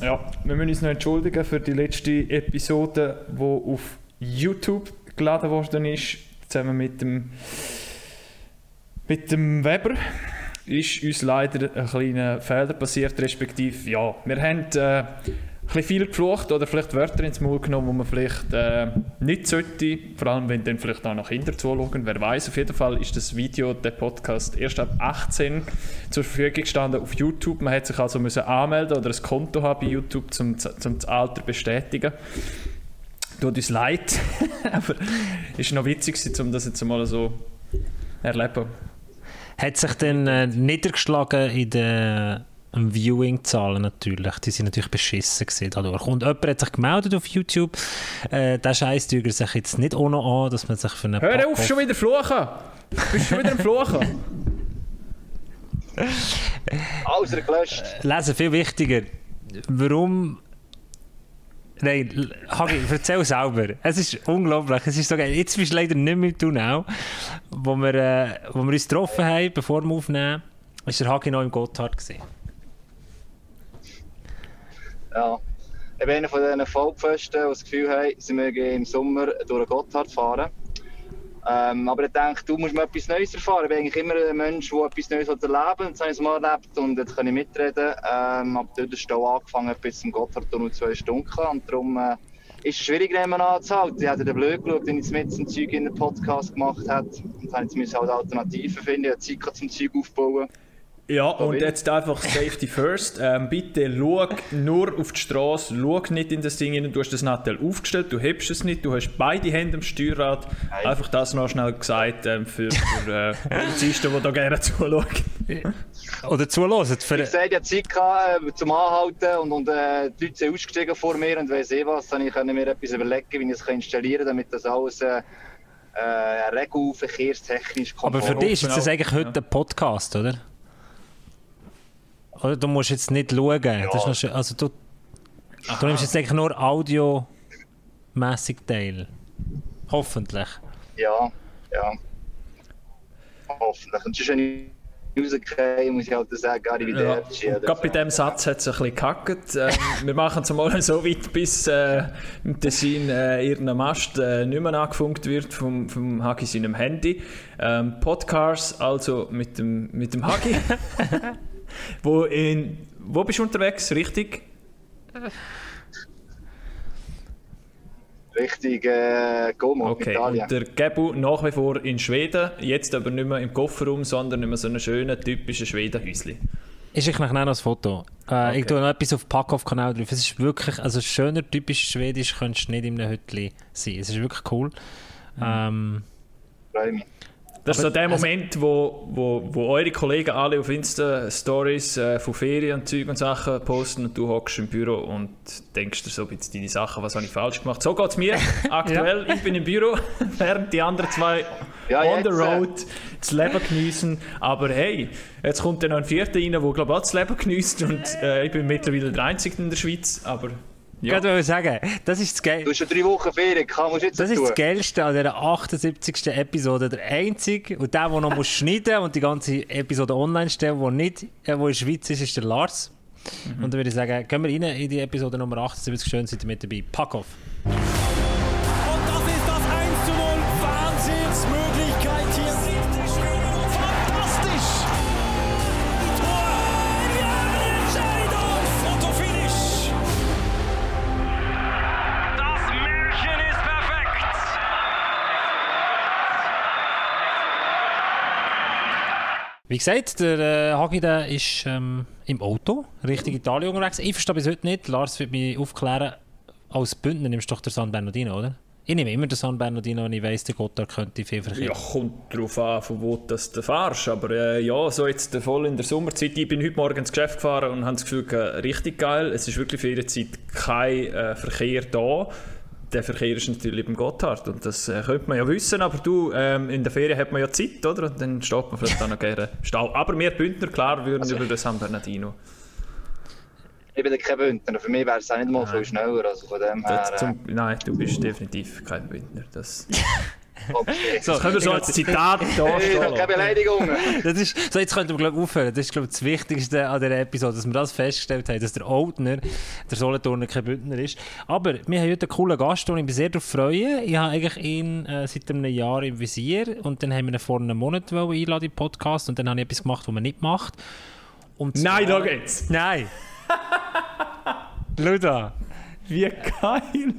Ja, wir müssen uns noch entschuldigen für die letzte Episode, die auf YouTube geladen worden ist, zusammen mit dem, mit dem Weber. Ist uns leider ein kleiner Fehler passiert, respektive, ja, wir haben äh, bisschen viel geflucht oder vielleicht Wörter ins Maul genommen, die man vielleicht äh, nicht sollte, vor allem wenn dann vielleicht auch noch Kinder zuschauen, wer weiß. Auf jeden Fall ist das Video, der Podcast erst ab 18 zur Verfügung gestanden auf YouTube. Man hätte sich also müssen anmelden oder ein Konto haben bei YouTube, um, um das Alter bestätigen. Tut uns leid, aber es war noch witzig, um das jetzt mal so erleben. Hat sich dann äh, niedergeschlagen in der Viewing-Zahlen natürlich. Die sind natürlich beschissen gewesen dadurch. Und jemand hat sich gemeldet auf YouTube. Äh, der Scheiß tügert sich jetzt nicht ohne an, dass man sich für eine Hör auf, schon wieder fluchen! Bist du schon wieder am Fluchen? Alles gelöscht. Lesen, viel wichtiger. Warum Nein, Hagi, erzähl selber. Es ist unglaublich. Es ist so geil. Jetzt bist du leider nicht mehr im auch. Wo wir, äh, wo wir uns getroffen haben, bevor wir aufnehmen, war der Hagi noch im Gotthard. Gewesen. Ja. Ich bin einer von diesen Volkfesten, die das Gefühl haben, sie mögen im Sommer durch den Gotthard fahren. Ähm, aber ich denke, du musst mal etwas Neues erfahren. Ich bin eigentlich immer ein Mensch, der etwas Neues erleben will. Jetzt habe ich es mal erlebt und jetzt kann ich mitreden. Ähm, aber dort ist auch angefangen bis zum Gotthardtunnel zwei Stunden. Und darum äh, ist es schwierig, jemanden anzuhalten. Ich hatte den blöd geschaut, wenn ich mit zum Zeug in den Podcast gemacht habe. Und dann musste ich halt Alternativen finden. Ich habe Zeit zum Zeug aufbauen. Ja, und jetzt einfach Safety First. Ähm, bitte schau nur auf die Straße, schau nicht in das Ding rein. Du hast das Nattel aufgestellt, du hebst es nicht, du hast beide Hände am Steuerrad. Nein. Einfach das noch schnell gesagt ähm, für, für äh, Polizisten, die da gerne zuschauen. Oder zulassen. Für... Ich hatte ja Zeit gehabt, äh, zum Anhalten und, und äh, die Leute sind ausgestiegen vor mir und weiss eh was. Dann konnte ich mir etwas überlegen, wie ich es installieren kann, damit das alles... Äh, äh, regelverkehrstechnisch kommt. Aber für dich ist das eigentlich heute ja. ein Podcast, oder? Oder du musst jetzt nicht schauen. Ja. Das ist noch, also du, du nimmst jetzt eigentlich nur audiomässig teil. Hoffentlich. Ja, ja. Hoffentlich. Und sonst, rausgehe, muss ich halt sagen, gar nicht wieder ja. Gerade bei diesem Satz hat es ein bisschen gekackt. Ähm, wir machen es mal so weit, bis äh, im Tessin äh, irgendein Mast äh, nicht mehr angefunkt wird vom, vom Hagi seinem Handy. Ähm, Podcasts also mit dem, mit dem Hagi. wo, in, wo bist du unterwegs, richtig? Richtig äh, Como, okay. Italien. Und der Gebu nach wie vor in Schweden, jetzt aber nicht mehr im Kofferraum, sondern in so einem schönen, typischen Schwedenhäuschen. Ich schicke noch ein Foto. Äh, okay. Ich tue noch etwas auf den Packoff-Kanal drauf. Es ist wirklich, also schöner, typisch Schwedisch könntest du nicht in einem Hütchen sein. Es ist wirklich cool. Mhm. Ähm, Freue mich. Das ist so der also, Moment, wo, wo, wo eure Kollegen alle auf Insta Stories äh, von Ferien und Zeug und Sachen posten und du hockst im Büro und denkst dir so ein bisschen deine Sachen, was habe ich falsch gemacht. So geht es mir aktuell. ja. Ich bin im Büro, während die anderen zwei ja, on the road das Leben genießen. Aber hey, jetzt kommt dann noch ein Vierter rein, der glaube ich auch das Leben genießt und äh, ich bin mittlerweile der Einzige in der Schweiz, aber ja. Ich wollte sagen, das ist das Geilste. Du hast schon drei Wochen Ferien, kann man jetzt Das ist das Geilste an dieser 78. Episode. Der einzige und der, der noch muss schneiden und die ganze Episode online stellen, der nicht, äh, wo in der Schweiz ist, ist der Lars. Mhm. Und dann würde ich sagen, gehen wir rein in die Episode Nummer 78. Schön, seid ihr mit dabei. Pack auf! Wie gesagt, der äh, Hagi ist ähm, im Auto, Richtung Italien unterwegs. Ich verstehe bis heute nicht, Lars wird mich aufklären, als Bündner nimmst du doch den San Bernardino, oder? Ich nehme immer den San Bernardino, wenn ich weiss, der Gotthard könnte viel Verkehr. Ja, kommt darauf an, von wo das du fährst. Aber äh, ja, so jetzt voll in der Sommerzeit. Ich bin heute Morgen ins Geschäft gefahren und habe das Gefühl, äh, richtig geil. Es ist wirklich für ihre Zeit kein äh, Verkehr da der Verkehr ist natürlich im Gotthard und das äh, könnte man ja wissen, aber du, ähm, in der Ferien hat man ja Zeit, oder? Und dann steht man vielleicht auch noch gerne Stau. Aber wir Bündner, klar, würden also, über den San Bernardino. Ich bin kein Bündner, für mich wäre es auch nicht mal nein. viel schneller, also von dem her... Zum, nein, du bist definitiv kein Bündner, das... Okay. So, Können wir so als Zitat da Hey, ich habe stehen keine Beleidigungen. Das ist, so, jetzt könnten wir glaub, ich, aufhören. Das ist glaub, ich, das Wichtigste an dieser Episode, dass wir das festgestellt haben, dass der Oldner, der Solothurner, kein Bündner ist. Aber wir haben heute einen coolen Gast, und ich mich sehr darauf freue. Ich habe eigentlich ihn äh, seit einem Jahr im Visier und dann haben wir ihn vor einem Monat einladen im Podcast und dann habe ich etwas gemacht, was man nicht macht. Und Nein, zwar- da geht's. Nein! Schau da. Wie geil.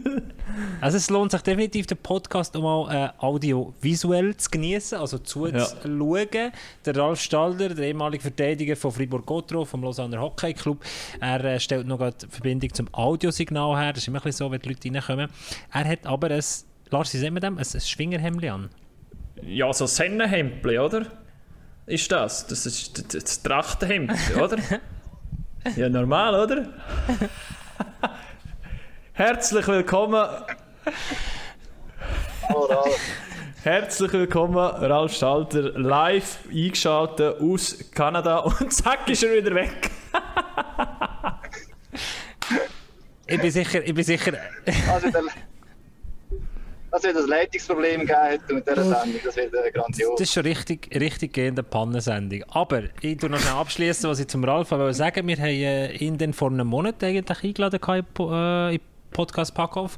Also es lohnt sich definitiv, den Podcast auch mal äh, audiovisuell zu genießen, also zuzuschauen. Der Ralf Stalder, der ehemalige Verteidiger von Fribourg-Gotro, vom Lausanne Hockey Club, er äh, stellt noch gerade die Verbindung zum Audiosignal her. Das ist immer ein bisschen so, wenn die Leute reinkommen. Er hat aber ein, Lars, wie sehen wir dem? Ein, ein Schwingerhemd an. Ja, so Sennenhempel, oder? Ist das? Das ist das, das Trachtenhemd, oder? ja, normal, oder? Herzlich willkommen, Oh, Ralf. herzlich willkommen, Ralf Stalter, live eingeschaltet aus Kanada und zack ist er wieder weg. Ich bin sicher, ich bin sicher, Also, der, dass es ein Leitungsproblem gegeben hat mit dieser Sendung, das wird äh, grandios. Das ist schon richtig, richtig gehende Pannensendung. Aber ich tue noch schnell abschließen, was ich zum Ralf wollte sagen. Wir haben äh, ihn dann vor einem Monat eigentlich eingeladen in äh, in Podcast Packoff.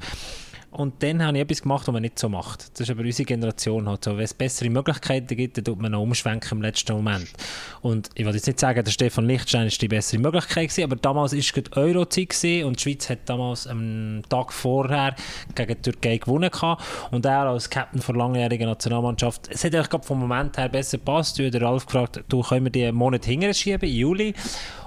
Und dann habe ich etwas gemacht, was man nicht so macht. Das ist aber unsere Generation halt so. Wenn es bessere Möglichkeiten gibt, dann tut man noch umschwenken im letzten Moment. Und ich will jetzt nicht sagen, der Stefan Lichtstein ist die bessere Möglichkeit gewesen, aber damals war gerade Euro-Zeit und die Schweiz hat damals am Tag vorher gegen die Türkei gewonnen gehabt. Und er als Captain der langjährigen Nationalmannschaft, es hat eigentlich vom Moment her besser gepasst. Du hast den Ralf gefragt, du können wir die einen Monat hinterher schieben, im Juli.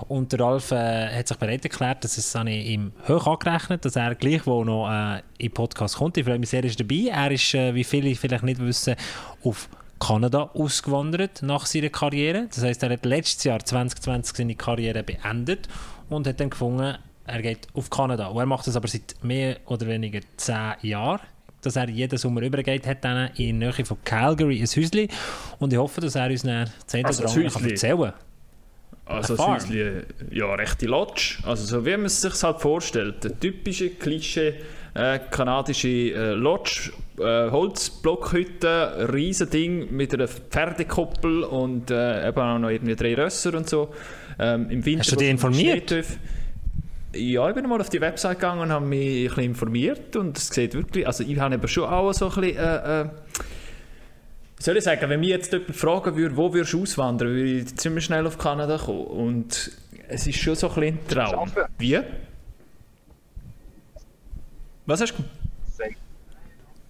Und der Ralf äh, hat sich bereit erklärt, dass es habe ich ihm hoch angerechnet, dass er gleichwohl noch äh, in den Podcast kommt. Ich freue mich sehr, er ist dabei. Er ist, äh, wie viele vielleicht nicht wissen, auf Kanada ausgewandert nach seiner Karriere. Das heißt, er hat letztes Jahr 2020 seine Karriere beendet und hat dann gefunden, er geht auf Kanada. Und er macht das aber seit mehr oder weniger zehn Jahren dass er jeden Sommer übergeht, hat dann in Nähe von Calgary ein Häuschen und ich hoffe, dass er uns dann zehn Also andere kann Häusli? erzählen Also das Häusli, ja, rechte Lodge. Also so wie man es sich halt vorstellt. Der typische, Klischee äh, kanadische äh, Lodge, äh, Holzblockhütte, riesen Ding mit einer Pferdekuppel und äh, eben auch noch irgendwie drei Rösser und so. Ähm, Im Winter, Hast du dich informiert? Ja, ich bin mal auf die Website gegangen und habe mich ein bisschen informiert und es sieht wirklich, also ich habe aber schon auch so ein bisschen, äh, äh, soll ich sagen, wenn mich jetzt jemand fragen würde, wo würdest du auswandern, würde ich ziemlich schnell auf Kanada kommen. Und es ist schon so ein bisschen ein Traum. Wie? Was hast du?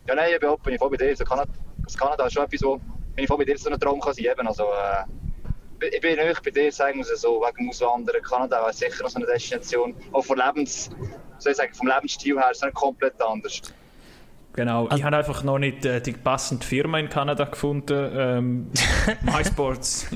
Ja, nein, ich bin, bin ich voll bei dir. Also Kanada, das Kanada ist schon etwas, wo bin ich voll bei dir so ein Traum kann sein kann. Also, äh, ich bin nicht bei dir, sagen wir es so, wegen dem Auswandern. Kanada ist sicher noch so eine Destination, auch vom Lebens, soll ich sagen, vom Lebensstil her, so komplett anders. Genau, Also- ich habe einfach noch nicht äh, die passende Firma in Kanada gefunden. Ähm, MySports.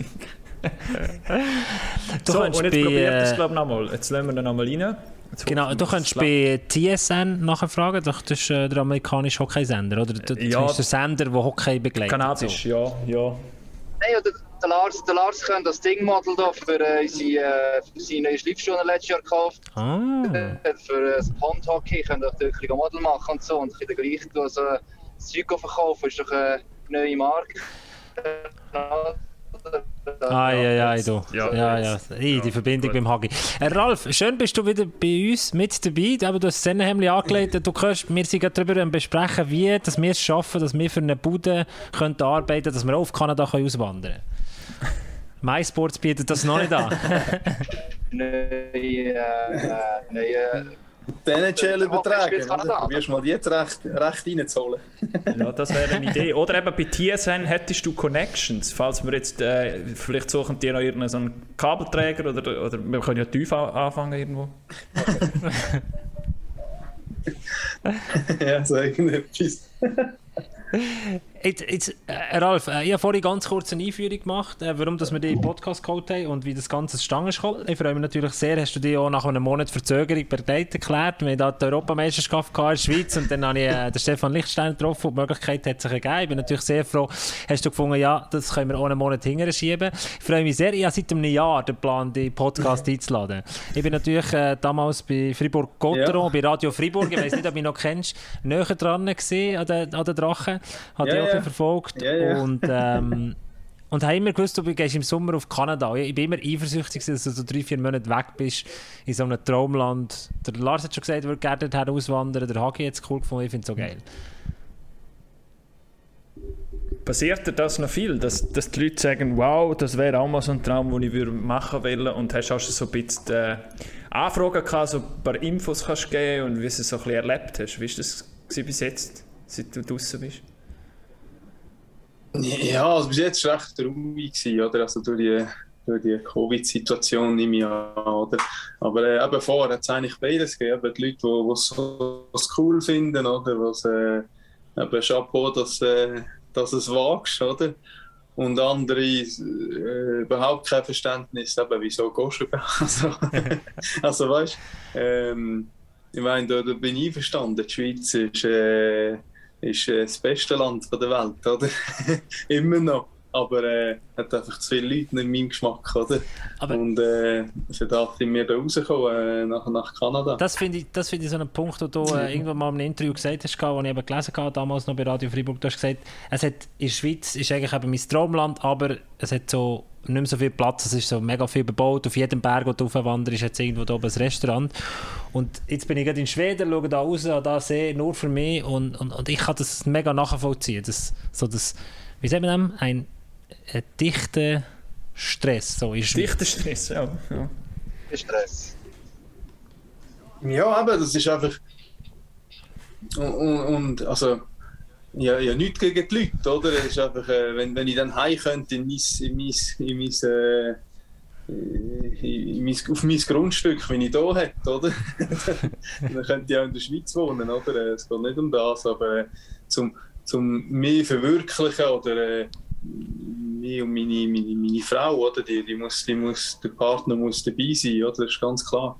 Du so, und jetzt bei, probiert äh, das glaube ich nochmal. Jetzt lassen wir den nochmal rein. Jetzt Genau, du kannst es bei TSN nachfragen, doch, das ist äh, der amerikanische Hockeysender, oder? Das Ja. ist der Sender, der Hockey begleitet. Kanadisch, ja, ja. Nein, ja, der, Lars, der Lars könnte das Dingmodel da für, äh, unsere, äh, für seine neue Schleifschuhe letztes Jahr gekauft. So. Ah. Äh, Für äh, das Pondhockey könnte auch ein bisschen Model machen und so. Und ein bisschen gleich so äh, das Zeug verkaufen, ist doch eine neue Marke. Ah, ja, ja, du. Ja, Ja, ja. jetzt. Ey, die Ja, Verbindung gut. beim Hagi. Äh, Ralf, schön bist du wieder bei uns mit dabei. Aber du hast das Sennenhemd angelegt. Du kannst, wir sind gerade darüber besprechen, wie dass wir es schaffen, dass wir für eine Bude können arbeiten dass wir auch auf Kanada können auswandern können. MySports bietet das noch nicht an. Neue, äh, neue Die NHL übertragen. Probierst mal jetzt recht, recht reinzuholen. Ja, das wäre eine Idee. Oder eben bei TSN hättest du Connections. Falls wir jetzt, äh, vielleicht suchen die noch irgendeinen so einen Kabelträger oder, oder wir können ja tief an- anfangen irgendwo. ja, so irgendetwas. Jetzt, jetzt, äh, Ralf, äh, ich habe vorhin ganz kurz eine Einführung gemacht, äh, warum dass wir den Podcast geholt haben und wie das Ganze zustande ist gekommen. Ich freue mich natürlich sehr, hast du dich auch nach einem Monat Verzögerung bereit erklärt. Wir hatten da die Europameisterschaft in der Schweiz und dann habe ich äh, den Stefan Lichtstein getroffen und die Möglichkeit hat sich ergeben. Ich bin natürlich sehr froh, hast du gefunden, ja, das können wir einen Monat hinterher schieben. Ich freue mich sehr, ich habe seit einem Jahr den Plan, den Podcast einzuladen. Ich bin natürlich äh, damals bei Fribourg-Gotteron, Ja. bei Radio Fribourg, ich weiß nicht, ob du mich noch kennst, näher dran gesehen an den, an den Drachen. Hat Ja, bisschen verfolgt. Ja, ja. Und, ähm, und habe immer gewusst, du gehst im Sommer auf Kanada. Ich bin immer eifersüchtig, dass du so drei, vier Monate weg bist in so einem Traumland. Der Lars hat schon gesagt, er würde gerne dorthin auswandern. Der Hagi hat es cool gefunden. Ich finde es so geil. Passiert dir das noch viel, dass, dass die Leute sagen, wow, das wäre auch mal so ein Traum, den ich würde machen wollen und hast auch schon so ein bisschen äh, Anfragen gehabt, so ein paar Infos kannst du geben und wie du es so ein bisschen erlebt hast. Wie war das bis jetzt, seit du draußen bist? Ja, also bis jetzt recht ruhig, oder? Also durch die, durch die Covid-Situation nehme ich an, oder? Aber äh, eben vorher hat es eigentlich beides gegeben. Eben die Leute, die es so, cool finden, oder? Was, äh, eben Chapeau, dass, äh, dass es wagst, oder? Und andere äh, überhaupt kein Verständnis, eben, wieso gehst du? Also, also weißt du, ähm, ich meine, da, da bin ich einverstanden. Die Schweiz ist, äh, ist äh, das beste Land der Welt, oder? Immer noch. Aber äh, hat einfach zu viele Leute nicht meinem Geschmack, oder? Aber- Und äh, für das sind wir da rausgekommen, äh, nach, nach Kanada. Das finde ich, das find ich so einen Punkt, den du äh, irgendwann mal in einem Interview gesagt hast, den ich eben gelesen habe, damals noch bei Radio Freiburg. Du hast gesagt, es hat, in der Schweiz ist eigentlich eben mein Traumland, aber es hat so nicht mehr so viel Platz, es ist so mega viel bebaut. Auf jedem Berg, wo du aufwanderst, ist jetzt irgendwo da oben ein Restaurant. Und jetzt bin ich gerade in Schweden, schaue da raus, an da See, nur für mich und, und, und ich kann das mega nachvollziehen. Das, so das, wie sagt man das? Ein, ein dichter Stress. So Schweiz. Dichter Stress, ja. ja. Stress. Ja, aber das ist einfach. Und, und, und also, ja, ja, nichts gegen die Leute, oder? Es ist einfach, äh, wenn, wenn ich dann heim könnte in mein, in mein, in mein, äh, in mein, auf mein Grundstück, wenn ich da hätte, oder? dann könnte ich auch in der Schweiz wohnen, oder? Äh, Es geht nicht um das, aber äh, zum, zum mich verwirklichen oder äh, mich und meine, meine, meine Frau, oder? Die, die muss, die muss, der Partner muss dabei sein, oder? Das ist ganz klar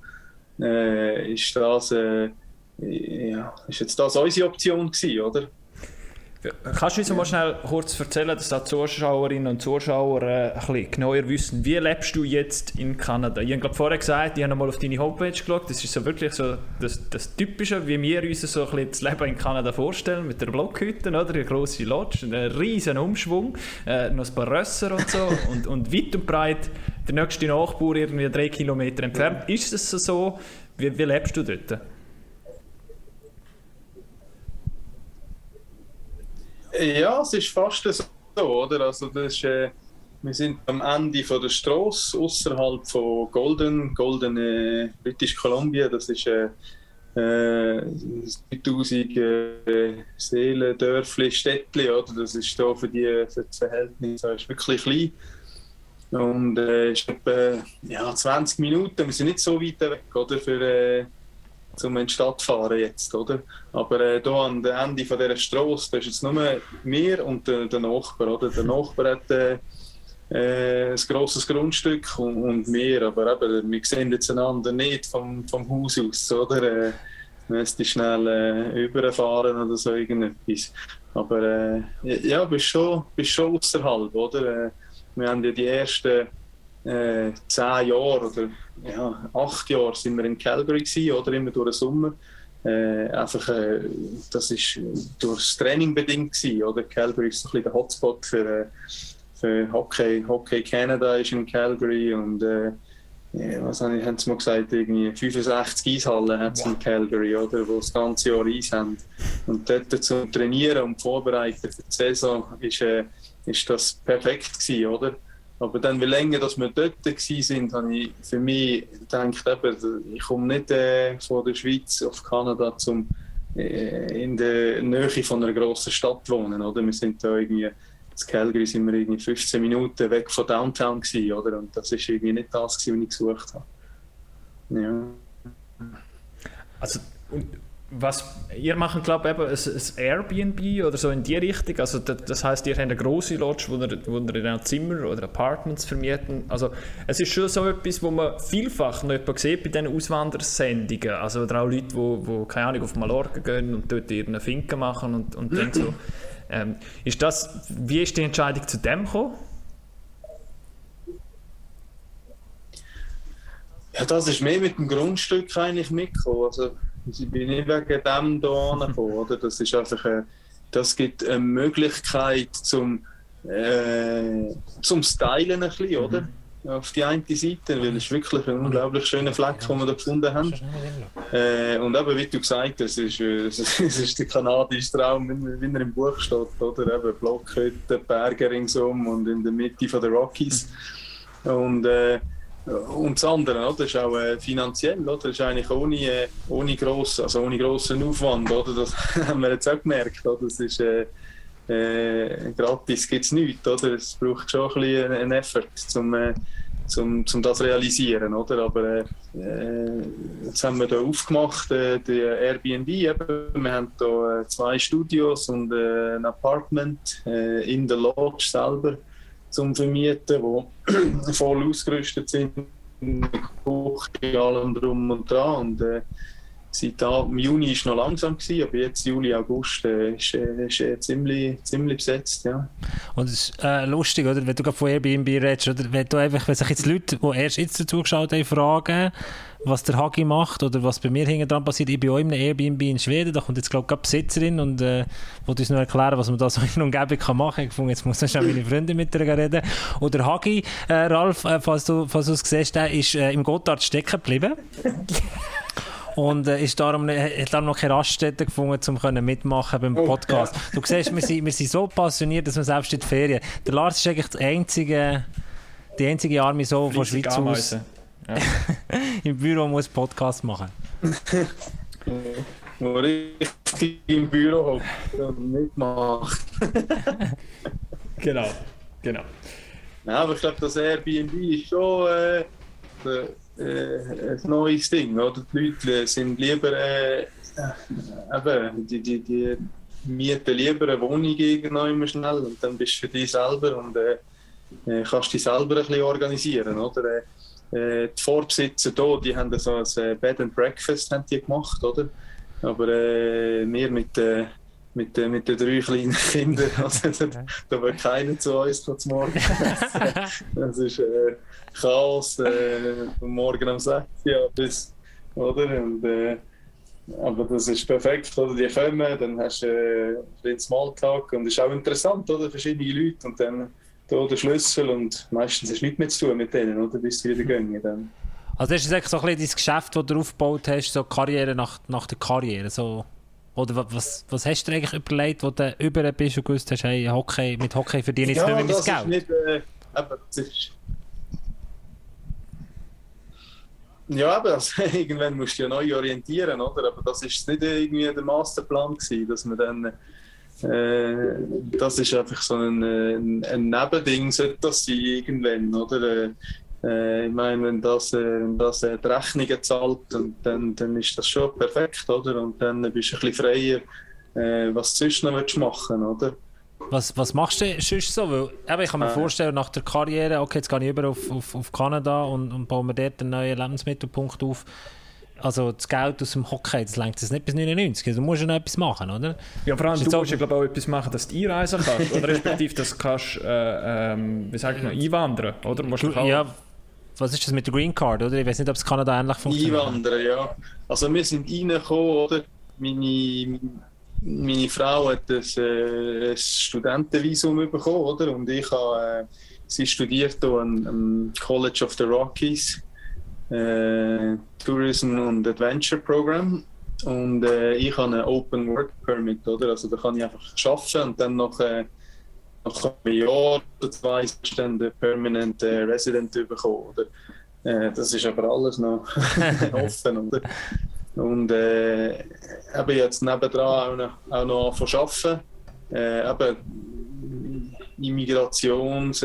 äh, ist das äh, ja, ist jetzt das unsere Option gewesen, oder? Kannst du uns mal schnell kurz erzählen, dass die Zuschauerinnen und Zuschauer äh, ein bisschen genauer wissen, wie lebst du jetzt in Kanada? Ich habe vorher gesagt, ich habe mal auf deine Homepage geschaut, das ist so wirklich so das, das Typische, wie wir uns so ein bisschen das Leben in Kanada vorstellen, mit der Blockhütte, oder? eine grosse Lodge, einen riesen Umschwung, äh, noch ein paar Rösser und so und, und weit und breit der nächste Nachbar irgendwie drei Kilometer entfernt. Ist es so? Wie, wie lebst du dort? Ja, es ist fast so, oder? Also das ist, äh, wir sind am Ende von der Straße außerhalb von Golden, Golden äh, British Columbia. Das ist äh, äh, 3000 äh, Seelen, Dörfli, Städtli, oder? Das ist da für die, für die Verhältnisse das ist wirklich klein. Und äh, ist etwa ja, 20 Minuten, wir sind nicht so weit weg, oder? Für, zum in die Stadt fahren jetzt, oder? Aber äh, an dem Ende von dieser Straße, da ist jetzt nur wir und der, der Nachbar, oder? Der Nachbar hat äh, äh, ein grosses Grundstück und, und wir, aber eben, wir sehen jetzt einander nicht vom, vom Haus aus, oder? Äh, müsste schnell äh, überfahren oder so irgendetwas. Aber äh, ja, bist schon, bist schon außerhalb, oder? Äh, wir haben ja die ersten äh, zehn Jahre oder ja, acht Jahre sind wir in Calgary gewesen, oder immer durch den Sommer. Äh, einfach, äh, das ist durch das Training bedingt gewesen, oder? Calgary ist ein bisschen der Hotspot für, äh, für Hockey. Hockey Canada ist in Calgary und äh, ja, was haben, haben sie mal gesagt, irgendwie 65 Eishallen hat es in Calgary, oder, wo das ganze Jahr Eis haben. Und dort zum Trainieren und Vorbereiten für die Saison ist, äh, ist das perfekt gewesen, oder? Aber dann, wie länger dass wir dort waren, habe ich für mich gedacht, eben, ich komme nicht äh, von der Schweiz auf Kanada, um äh, in der Nähe von einer grossen Stadt zu wohnen. Oder? Wir sind da irgendwie, in Calgary sind wir irgendwie 15 Minuten weg von Downtown gewesen, oder? Und das ist irgendwie nicht das, was ich gesucht habe. Ja. Also, und was ihr macht, glaube ich, eben ein, ein Airbnb oder so in die Richtung. Also, das, das heißt, ihr habt eine große Lodge, wo ihr, wo ihr dann Zimmer oder Apartments vermieten. Also, es ist schon so etwas, wo man vielfach noch jemand sieht bei diesen Auswandersendungen. Also, oder auch Leute, die, wo, wo, keine Ahnung, auf Mallorca gehen und dort ihren Finken machen und, und dann so. Ähm, ist das, wie ist die Entscheidung zu dem gekommen? Ja, das ist mehr mit dem Grundstück eigentlich mitgekommen. Also, ich bin nicht wegen dem hier angekommen, oder? Das ist einfach, äh, das gibt eine Möglichkeit zum, äh, zum Stylen ein bisschen, oder? Auf die eine Seite, weil es ist wirklich ein unglaublich schöner Fleck, den wir da gefunden haben. Äh, und eben, wie du gesagt hast, es ist, äh, es ist der kanadische Traum, wie, er im Buch steht, oder? Eben Blockhütten, Berge ringsum und in der Mitte von der Rockies. Und, äh, und das andere, oder? ist auch äh, finanziell, oder? ist eigentlich ohne, äh, ohne, gross, also ohne grossen Aufwand, oder? das haben wir jetzt auch gemerkt. Oder? Das ist, äh, äh, gratis gibt es nichts, oder? Es braucht schon ein bisschen einen Effort, um äh, zum, zum das realisieren, oder? Aber äh, jetzt haben wir da aufgemacht, äh, die Airbnb eben. Wir haben äh, zwei Studios und äh, ein Apartment äh, in der Lodge selber zum Vermieten, wo voll ausgerüstet sind, Küche, allem drum und dran und äh, seit im Juni war es noch langsam, gewesen, aber jetzt Juli, August äh, ist, äh, ist äh, ziemlich, ziemlich besetzt. Ja. Und es ist äh, lustig, oder? wenn du von Airbnb redest, oder wenn, du einfach, wenn sich jetzt Leute, die erst jetzt dazu geschaut haben, fragen, was der Hagi macht oder was bei mir hinten dran passiert. Ich bin auch in einem Airbnb in Schweden, da kommt jetzt glaube ich die Besitzerin und äh, wollte uns noch erklären, was man da so in Umgebung kann machen kann. Ich jetzt muss ich meine Freundin mit ihr reden. Oder Hagi, äh, Ralf, äh, falls du, falls du es siehst, der ist äh, im Gotthard stecken geblieben. und äh, ist darum, hat darum noch keine Raststätte gefunden, um mitmachen beim Podcast. Oh, ja. Du siehst, wir sind, wir sind so passioniert, dass wir selbst in die Ferien... Der Lars ist eigentlich der einzige, die einzige Arme so von Schweiz aus ja. im Büro muss Podcast machen. Wo ich im Büro und mitmache. genau, genau. Ja, aber ich glaube, das Airbnb ist schon äh, äh, ein neues Ding. Oder? Die Leute sind lieber äh, eben, die, die, die mieten lieber eine Wohnung irgendwann schnell und dann bist du für dich selber und äh, äh, kannst dich selber ein bisschen organisieren. Oder? Äh, die Vorbesitzer hier, die haben so ein äh, Bed and Breakfast haben die gemacht, oder? Aber äh, wir mit, äh, mit, äh, mit den drei kleinen Kindern, also, da wird keiner zu uns zum Morgen Das ist äh, Chaos äh, morgen um 6 Uhr bis, oder? Und, äh, aber das ist perfekt, oder? Die kommen, dann hast du äh, den Smalltalk und es ist auch interessant, oder? Verschiedene Leute und dann da der Schlüssel und meistens ist nichts mehr zu tun mit denen, oder? Bis sie wieder gehen. Dann. Also das ist eigentlich so ein bisschen dein Geschäft, das du aufgebaut hast, so Karriere nach, nach der Karriere, so... Oder was, was hast du eigentlich überlegt, wo du über bist und gewusst hast, hey, Hockey, mit Hockey verdiene ich ja, nicht mehr mein Geld? Nicht, äh, aber das ist ja, aber also, irgendwann musst du ja neu orientieren, oder? Aber das war nicht irgendwie der Masterplan gewesen, dass man dann äh, das ist einfach so ein, ein, ein Nebending, sollte das sein irgendwann, oder? Äh, ich meine, wenn das, äh, wenn das äh, die Rechnungen zahlt, und dann, dann ist das schon perfekt, oder? Und dann bist du ein bisschen freier, äh, was du sonst noch machen oder? Was, was machst du sonst so? Weil, eben, ich kann mir äh. vorstellen, nach der Karriere, okay, jetzt gehe ich über auf, auf, auf Kanada und, und baue mir dort einen neuen Lebensmittelpunkt auf also das Geld aus dem Hockey, das lenkt es nicht bis 99. Also, du musst ja noch etwas machen, oder? Ja, vor allem, du musst ja glaube auch etwas machen, dass du einreisen kannst. oder respektive, dass du kannst, äh, ähm, wie sag ich noch, einwandern, oder? Musst du, ja, was ist das mit der Green Card, oder? Ich weiß nicht, ob es Kanada ähnlich funktioniert. Einwandern, ja. Also wir sind reingekommen, oder? Meine, meine Frau hat ein, äh, ein Studentenvisum bekommen, oder? Und ich habe, äh, sie studiert hier am College of the Rockies äh, Tourism und Adventure Program. Und äh, ich habe einen Open Work Permit, oder? Also da kann ich einfach arbeiten und dann noch, äh, nach einem Jahr oder zwei dann den Permanent äh, Resident bekommen, oder? Äh, das ist aber alles noch offen, oder? Und äh, eben jetzt nebendran auch noch, auch noch anfangen Äh, eben Immigrations...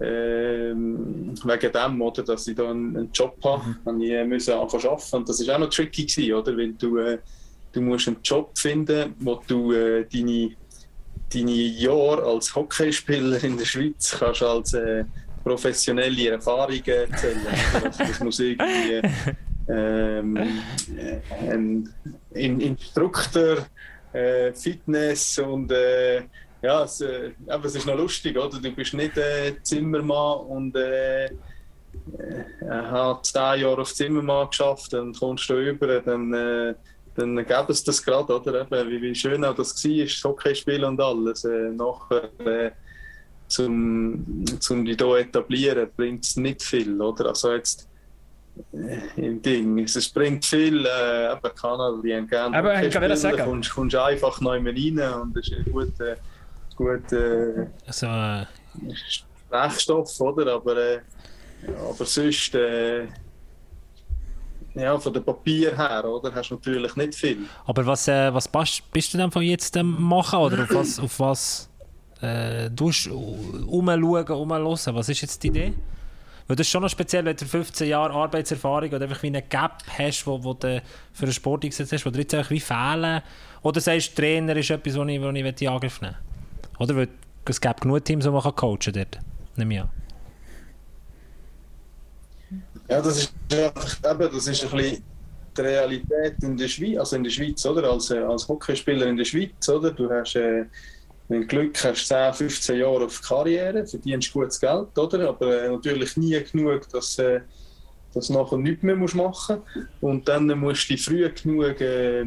Äh, ähm, wegen dem, oder, dass ich da einen, einen Job habe, mhm. ich müssen anfangen arbeiten. Und das war auch noch tricky, gewesen, oder? weil du, äh, du musst einen Job finden, wo du äh, deine, deine Jahre als Hockeyspieler in der Schweiz kannst als äh, professionelle Erfahrungen erzählen. also, das muss irgendwie ähm, äh, ein, ein Instruktor, äh, Fitness und äh, ja, es, äh, aber es ist noch lustig, oder? Du bist nicht äh, Zimmermann und äh, äh, hat zehn Jahre auf Zimmermann geschafft, dann kommst du über, dann äh, dann gäbe es das gerade, oder? Eben, wie, wie schön auch das war, das Hockeyspiel und alles. Äh, nachher, äh, zum, zum die hier etablieren, bringt es nicht viel, oder? Also jetzt äh, im Ding. Es bringt viel, äh, eben Kanada, die haben gerne Aber ich kann sagen. Kommst, kommst einfach neu rein und das ist ein guter, guter Also, äh, Sprechstoff, oder? Aber, äh, aber sonst, äh, ja, von dem Papier her, oder? Hast du natürlich nicht viel. aber was, äh, was bist, bist du denn von jetzt ähm, machen oder auf was, auf was äh, tust umschauen, umhören? Was ist jetzt die Idee? Weil das ist schon noch speziell, wenn du 15 Jahre Arbeitserfahrung oder einfach wie einen Gap hast, wo, wo du für einen Sport eingesetzt hast, wo dir jetzt einfach wie fehlen. Oder sagst du, Trainer ist etwas, was ich, was ich in Angriff nehmen will. Oder weil es gibt genug Teams, die man coachen kann dort. Nehme ich an. Ja, das ist einfach, eben, das ist ein bisschen die Realität in der Schweiz, also in der Schweiz, oder? Als, äh, als Hockeyspieler in der Schweiz, oder? Du hast, äh, wenn du Glück hast, 10, 15 Jahre auf Karriere, verdienst gutes Geld, oder? Aber äh, natürlich nie genug, dass äh, dass du nachher nichts mehr musst machen und dann musst du dich früh genug äh, äh,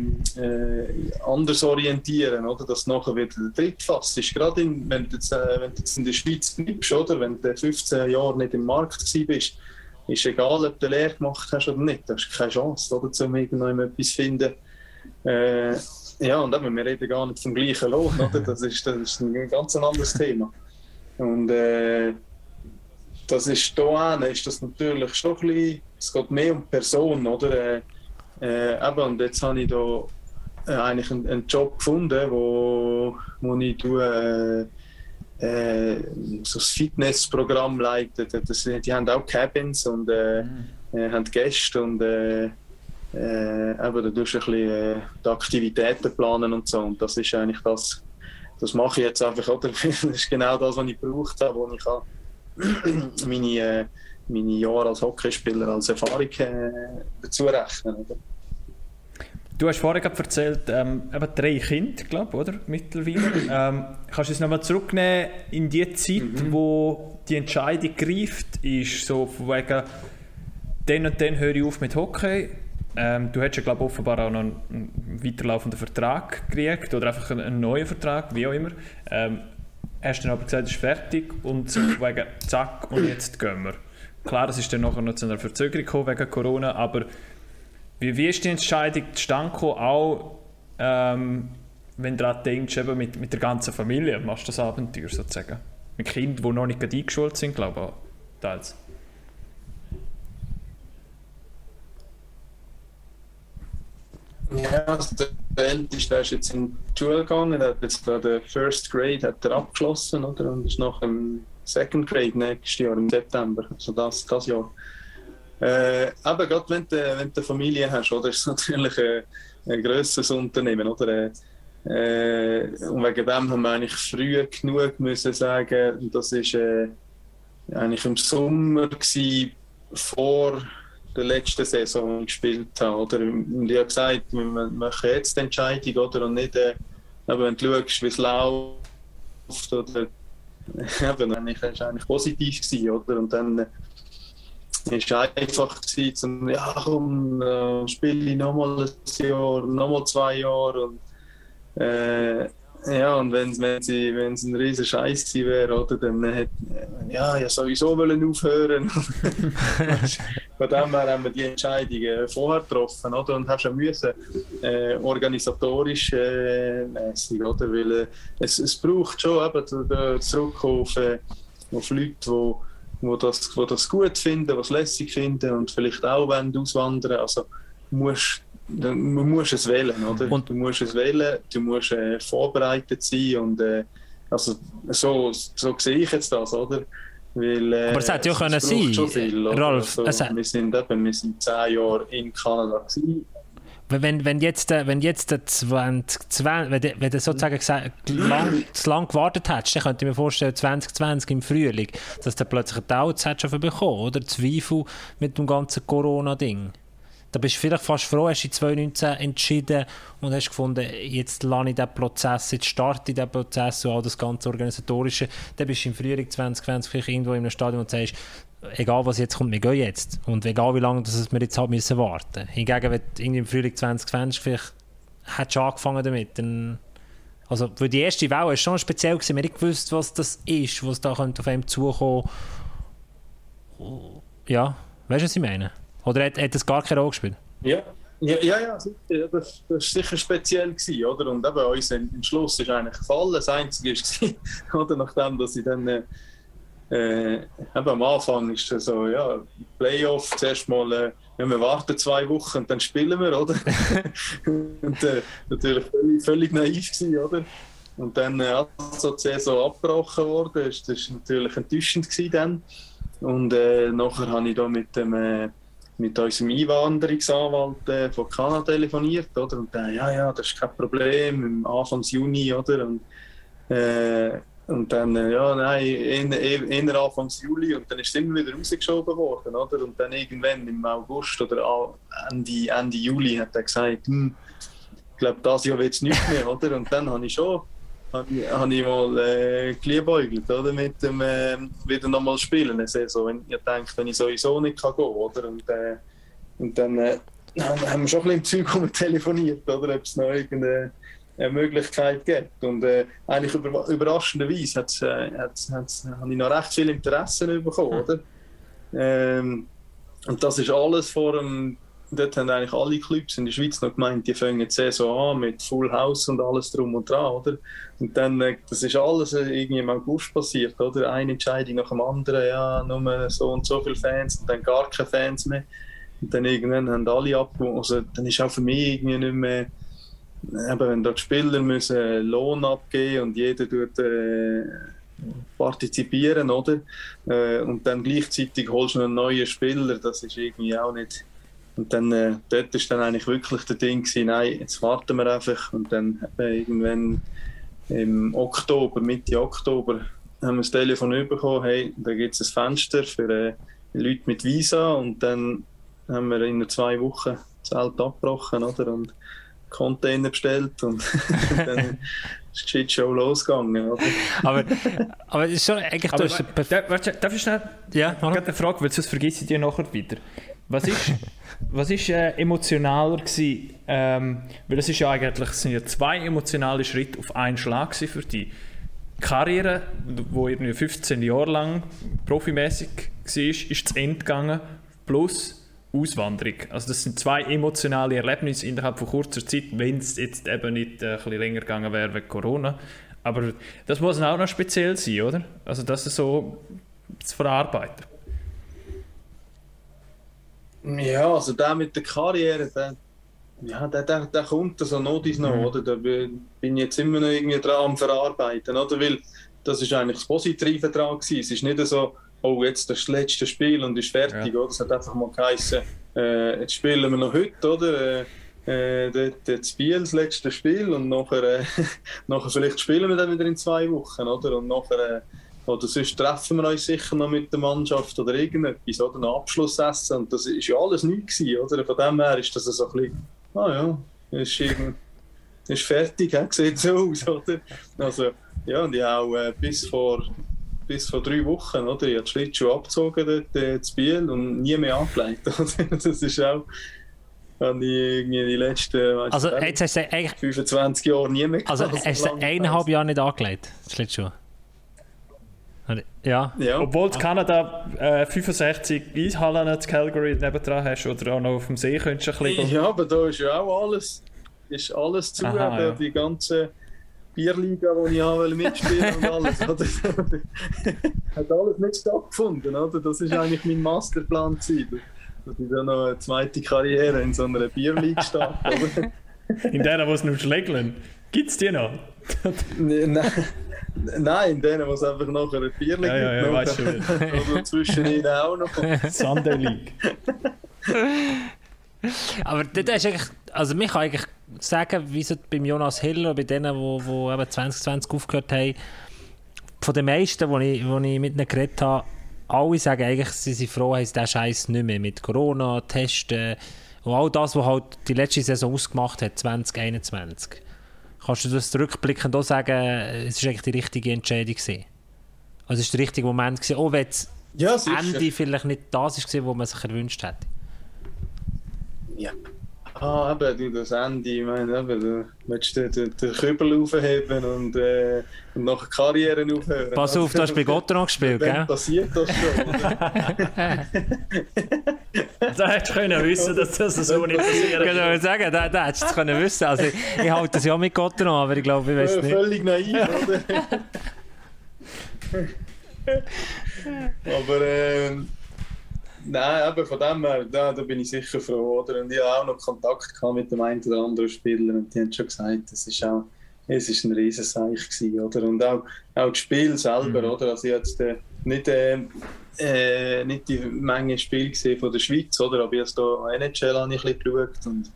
anders orientieren, oder? dass du nachher wieder den Tritt fasst. Gerade in, wenn, du jetzt, äh, wenn du jetzt in der Schweiz bleibst, oder? wenn du 15 Jahre nicht im Markt bist, ist egal, ob du Lehre gemacht hast oder nicht, du hast keine Chance, oder, um etwas zu finden. Äh, ja, und eben, wir reden gar nicht vom gleichen Lohn, oder? Das, ist, das ist ein ganz anderes Thema. Und äh, das ist hier ist das natürlich schon ein bisschen, es geht mehr um die Person, oder? Äh, äh, eben, und jetzt habe ich da äh, eigentlich einen, einen, Job gefunden, wo, wo ich tue, äh, äh, so ein Fitnessprogramm leite. Das, die haben auch Cabins und äh, mhm. haben Gäste und äh, eben, da tust du ein bisschen die Aktivitäten planen und so. Und das ist eigentlich das, das mache ich jetzt einfach, oder? Das ist genau das, was ich gebraucht habe, was ich kann meine, äh, meine Jahre als Hockeyspieler als Erfahrung äh, dazu rechnen. Oder? Du hast vorhin erzählt, ähm, eben drei Kinder, glaube oder? Mittlerweile. ähm, kannst du es nochmal zurücknehmen in die Zeit, mhm. wo die Entscheidung greift, ist so von wegen, dann und dann höre ich auf mit Hockey. Ähm, du hättest ja, glaube offenbar auch noch einen, einen weiterlaufenden Vertrag gekriegt oder einfach einen, einen neuen Vertrag, wie auch immer. Ähm, hast dann aber gesagt, es ist fertig und so wegen zack und jetzt gehen wir. Klar, es ist dann nachher noch zu einer Verzögerung gekommen wegen Corona, aber wie, wie ist die Entscheidung zustande gekommen, auch ähm, wenn du daran denkst, eben mit, mit der ganzen Familie, machst du das Abenteuer sozusagen? Mit Kindern, die noch nicht eingeschult sind, glaube ich, teils. Ja, also der Älteste ist jetzt in die Schule gegangen, er hat jetzt gerade First Grade hat er abgeschlossen oder? und ist noch im Second Grade nächstes Jahr im September, also das, das Jahr. Äh, aber gerade wenn du eine Familie hast, oder, ist es natürlich ein, ein grösseres Unternehmen. Oder? Äh, und wegen dem haben wir eigentlich früh genug müssen sagen, das war äh, eigentlich im Sommer gewesen, vor der letzten Saison gespielt habe. Oder? Und ich habe gesagt, wir machen jetzt die Entscheidung oder? und nicht, äh, aber wenn du schaust, wie es läuft, oder, eben, das war eigentlich positiv gewesen, oder? Und dann äh, es einfach gewesen, zum, ja komm, äh, spiele ich nochmal ein Jahr, nochmal zwei Jahre und äh, ja, und wenn, wenn, sie, wenn es ein riesen Scheiß gewesen wäre, oder, dann hätte ja, ja sowieso wollen aufhören. Von dem her haben wir die Entscheidungen vorher getroffen, oder? Und hast ja müssen, äh, organisatorisch äh, mäßig, oder? Weil äh, es, es braucht schon eben zurück auf, äh, auf Leute, die wo das, wo das gut finden, was lässig finden und vielleicht auch wollen auswandern. Also musst du musst es wählen, oder? Und du musst es wählen, du musst äh, vorbereitet sein und äh, also so, so sehe ich jetzt das, oder? Weil, äh, Aber es hätte ja können sein, viel, Ralf. Also, wir, sind eben, wir sind zehn Jahre in Kanada gewesen. Wenn, wenn jetzt, äh, wenn jetzt 2020, wenn, du, wenn du sozusagen gesagt, lang, zu lange gewartet hättest, dann könnte ich mir vorstellen, 2020 im Frühling, dass du plötzlich ein Doubts hättest bekommen, oder? Zweifel mit dem ganzen Corona-Ding. Da bist du vielleicht fast froh, hast du 2019 entschieden und hast gefunden, jetzt lerne ich diesen Prozess, jetzt starte ich diesen Prozess und all das ganze Organisatorische. Dann bist du im Frühling 2020 vielleicht irgendwo in einem Stadion und sagst, egal was jetzt kommt, wir gehen jetzt. Und egal wie lange das wir jetzt halt müssen warten. Hingegen, wenn du im Frühling 2020 vielleicht hättest du angefangen damit, dann... Also, weil die erste Welle war schon speziell, gewesen. wir haben nicht gewusst, was das ist, was da auf einem zukommen Ja, weißt du, was ich meine? Oder hat, hat das gar keine Rolle gespielt? Ja, ja, ja, ja. Das, das war sicher speziell, gewesen, oder? Und eben uns im Schluss ist eigentlich gefallen. Das Einzige war, oder? Nachdem, dass ich dann äh, äh, am Anfang ist so, ja, Playoff, zuerst mal, äh, ja, wir warten zwei Wochen und dann spielen wir, oder? und äh, natürlich völlig, völlig naiv gewesen, oder? Und dann, äh, also die Saison abgebrochen worden, ist das ist natürlich enttäuschend gewesen dann. Und äh, nachher habe ich da mit dem äh, mit unserem Einwanderungsanwalt äh, von Kanada telefoniert, oder? Und dann, ja, ja, das ist kein Problem, im Anfang Juni, oder? Und, äh, und dann, äh, ja, nein, eher Anfang Juli und dann ist es immer wieder rausgeschoben worden, oder? Und dann irgendwann im August oder Ende, Ende Juli hat er gesagt, hm, ich glaube, das Jahr wird es nicht mehr, oder? Und dann habe ich schon habe ich, ich mal äh, geliebäugelt, oder? Mit dem äh, wieder nochmal spielen, eine Saison. Wenn ich denke, wenn ich sowieso nicht kann gehen, oder? Und, äh, und dann äh, haben wir schon ein bisschen im Zeug telefoniert, oder? Ob es noch irgendeine eine Möglichkeit gibt. Und äh, eigentlich über, überraschenderweise hat's, äh, hat's, hat's, habe ich noch recht viel Interesse bekommen. Hm. Oder? Ähm, und das ist alles vor dem. Dort haben eigentlich alle Clubs in der Schweiz noch gemeint, die fangen die Saison an mit Full House und alles drum und dran, oder? Und dann, äh, das ist alles äh, irgendwie im August passiert, oder? Eine Entscheidung nach dem anderen, ja, nur so und so viele Fans und dann gar keine Fans mehr. Und dann irgendwann haben alle abgewogen. Also dann ist auch für mich irgendwie nicht mehr eben, wenn dort Spieler müssen Lohn abgeben und jeder tut, äh, partizipieren, oder? Äh, und dann gleichzeitig holst du einen neuen Spieler, das ist irgendwie auch nicht. Und dann, äh, dort ist dann eigentlich wirklich der Ding gewesen, nein, jetzt warten wir einfach und dann äh, irgendwann im Oktober, Mitte Oktober, haben wir das Telefon bekommen, hey, da gibt es ein Fenster für äh, Leute mit Visa und dann haben wir in zwei Wochen das Zelt abgebrochen, oder? Und Container bestellt und dann ist die Shitshow losgegangen. Oder? aber, aber es ist schon eigentlich... Aber, warte, darf ich schnell ja, eine Frage, weil sonst vergesse ich die nachher wieder. Was ist, was ist äh, emotionaler gewesen? Ähm, weil das ist ja eigentlich sind ja zwei emotionale Schritte auf einen Schlag für die Karriere, wo irgendwie 15 Jahre lang profimäßig war, ist zu Ende gegangen, plus Auswanderung. Also das sind zwei emotionale Erlebnisse innerhalb von kurzer Zeit, wenn es jetzt eben nicht äh, ein bisschen länger gegangen wäre wegen Corona. Aber das muss auch noch speziell sein, oder? Also das ist so zu verarbeiten. Ja, also der mit der Karriere, der, ja, der, der, der kommt so not ist noch, mhm. oder? Da bin ich jetzt immer noch irgendwie dran am Verarbeiten, oder? Weil das ist eigentlich das Positive dran gewesen. Es ist nicht so, oh, jetzt das letzte Spiel und ist fertig, ja. oder? Es hat einfach mal geheißen, äh, jetzt spielen wir noch heute, oder? Äh, äh, dort, das Biel, das letzte Spiel und nachher, äh, nachher vielleicht spielen wir dann wieder in zwei Wochen, oder? Und nachher, äh, oder sonst treffen wir uns sicher noch mit der Mannschaft oder irgendetwas, oder? Ein Abschlussessen und das ist ja alles neu gewesen, oder? Von dem her ist das so ein bisschen, ah ja, ist, ist fertig, he? sieht so aus, oder? Also, ja, und ich auch äh, bis vor bis vor drei Wochen, oder? Ich habe die Schlittschuhe abgezogen dort äh, zu Biel und nie mehr angelegt. das ist auch habe ich irgendwie die letzten also, jetzt hast du eigentlich 25 Jahre nie mehr Also hast du eineinhalb Jahre nicht angelegt, Schlittschuhe? Ja. ja. Obwohl du Kanada äh, 65 Eishallen zu Calgary nebendran hast oder auch noch auf dem See könntest du ein bisschen... Ja, aber da ist ja auch alles, ist alles zu, Aha, ja. die ganze Bierliga, wo ich auch mitspielen und alles. Oder? hat alles nicht stattgefunden. Oder? Das ist eigentlich mein Masterplan. Gewesen, dass ich dann noch eine zweite Karriere in so einer Bierliga starte. in der, wo es nur schlägeln. Gibt es die noch? Nein. Nein, in denen, es einfach noch eine Bierliga ja, ja, ja, weißt du. Oder zwischen ihnen auch noch. Sunday League. Aber das ist eigentlich, also mich kann eigentlich sagen, wie es beim Jonas Hiller, bei denen, die wo, wo eben 2020 aufgehört haben, von den meisten, die ich, wo ich mit ihnen geredet habe, alle sagen eigentlich, sie sind froh, haben sie diesen Scheiß nicht mehr mit Corona, Testen und all das, was halt die letzte Saison ausgemacht hat, 2021. Kannst du das rückblickend auch sagen, es war eigentlich die richtige Entscheidung gewesen? Also es war der richtige Moment gewesen, auch wenn das ja, Ende vielleicht nicht das war, was man sich erwünscht hätte? Ja, Ah, eben, du, das Ende, ich meine, eben, du willst den, den, den Kübel aufheben und, äh, und nachher Karrieren aufhören. Pass auf, du hast bei Gotteron gespielt, Wenn gell? passiert das schon, oder? Da hättest du können wissen, dass das so nicht Ich passieren kann nur sagen, da, da hättest du es können wissen. Also, ich, ich halte das ja mit Gotteron, aber ich glaube, ich weiß nicht. Völlig naiv, oder? Aber ähm, nein, eben von dem her, da, da bin ich sicher froh, oder? Und ich habe auch noch Kontakt gehabt mit dem einen oder anderen Spieler und die haben schon gesagt, es ist auch es ist ein Riesenseich gewesen, oder? Und auch, auch das Spiel selber, Mhm. oder? Also ich jetzt äh, nicht, äh, äh, nicht die Menge Spiel gesehen von der Schweiz, oder? Aber jetzt hier NHL habe ich ein bisschen geschaut und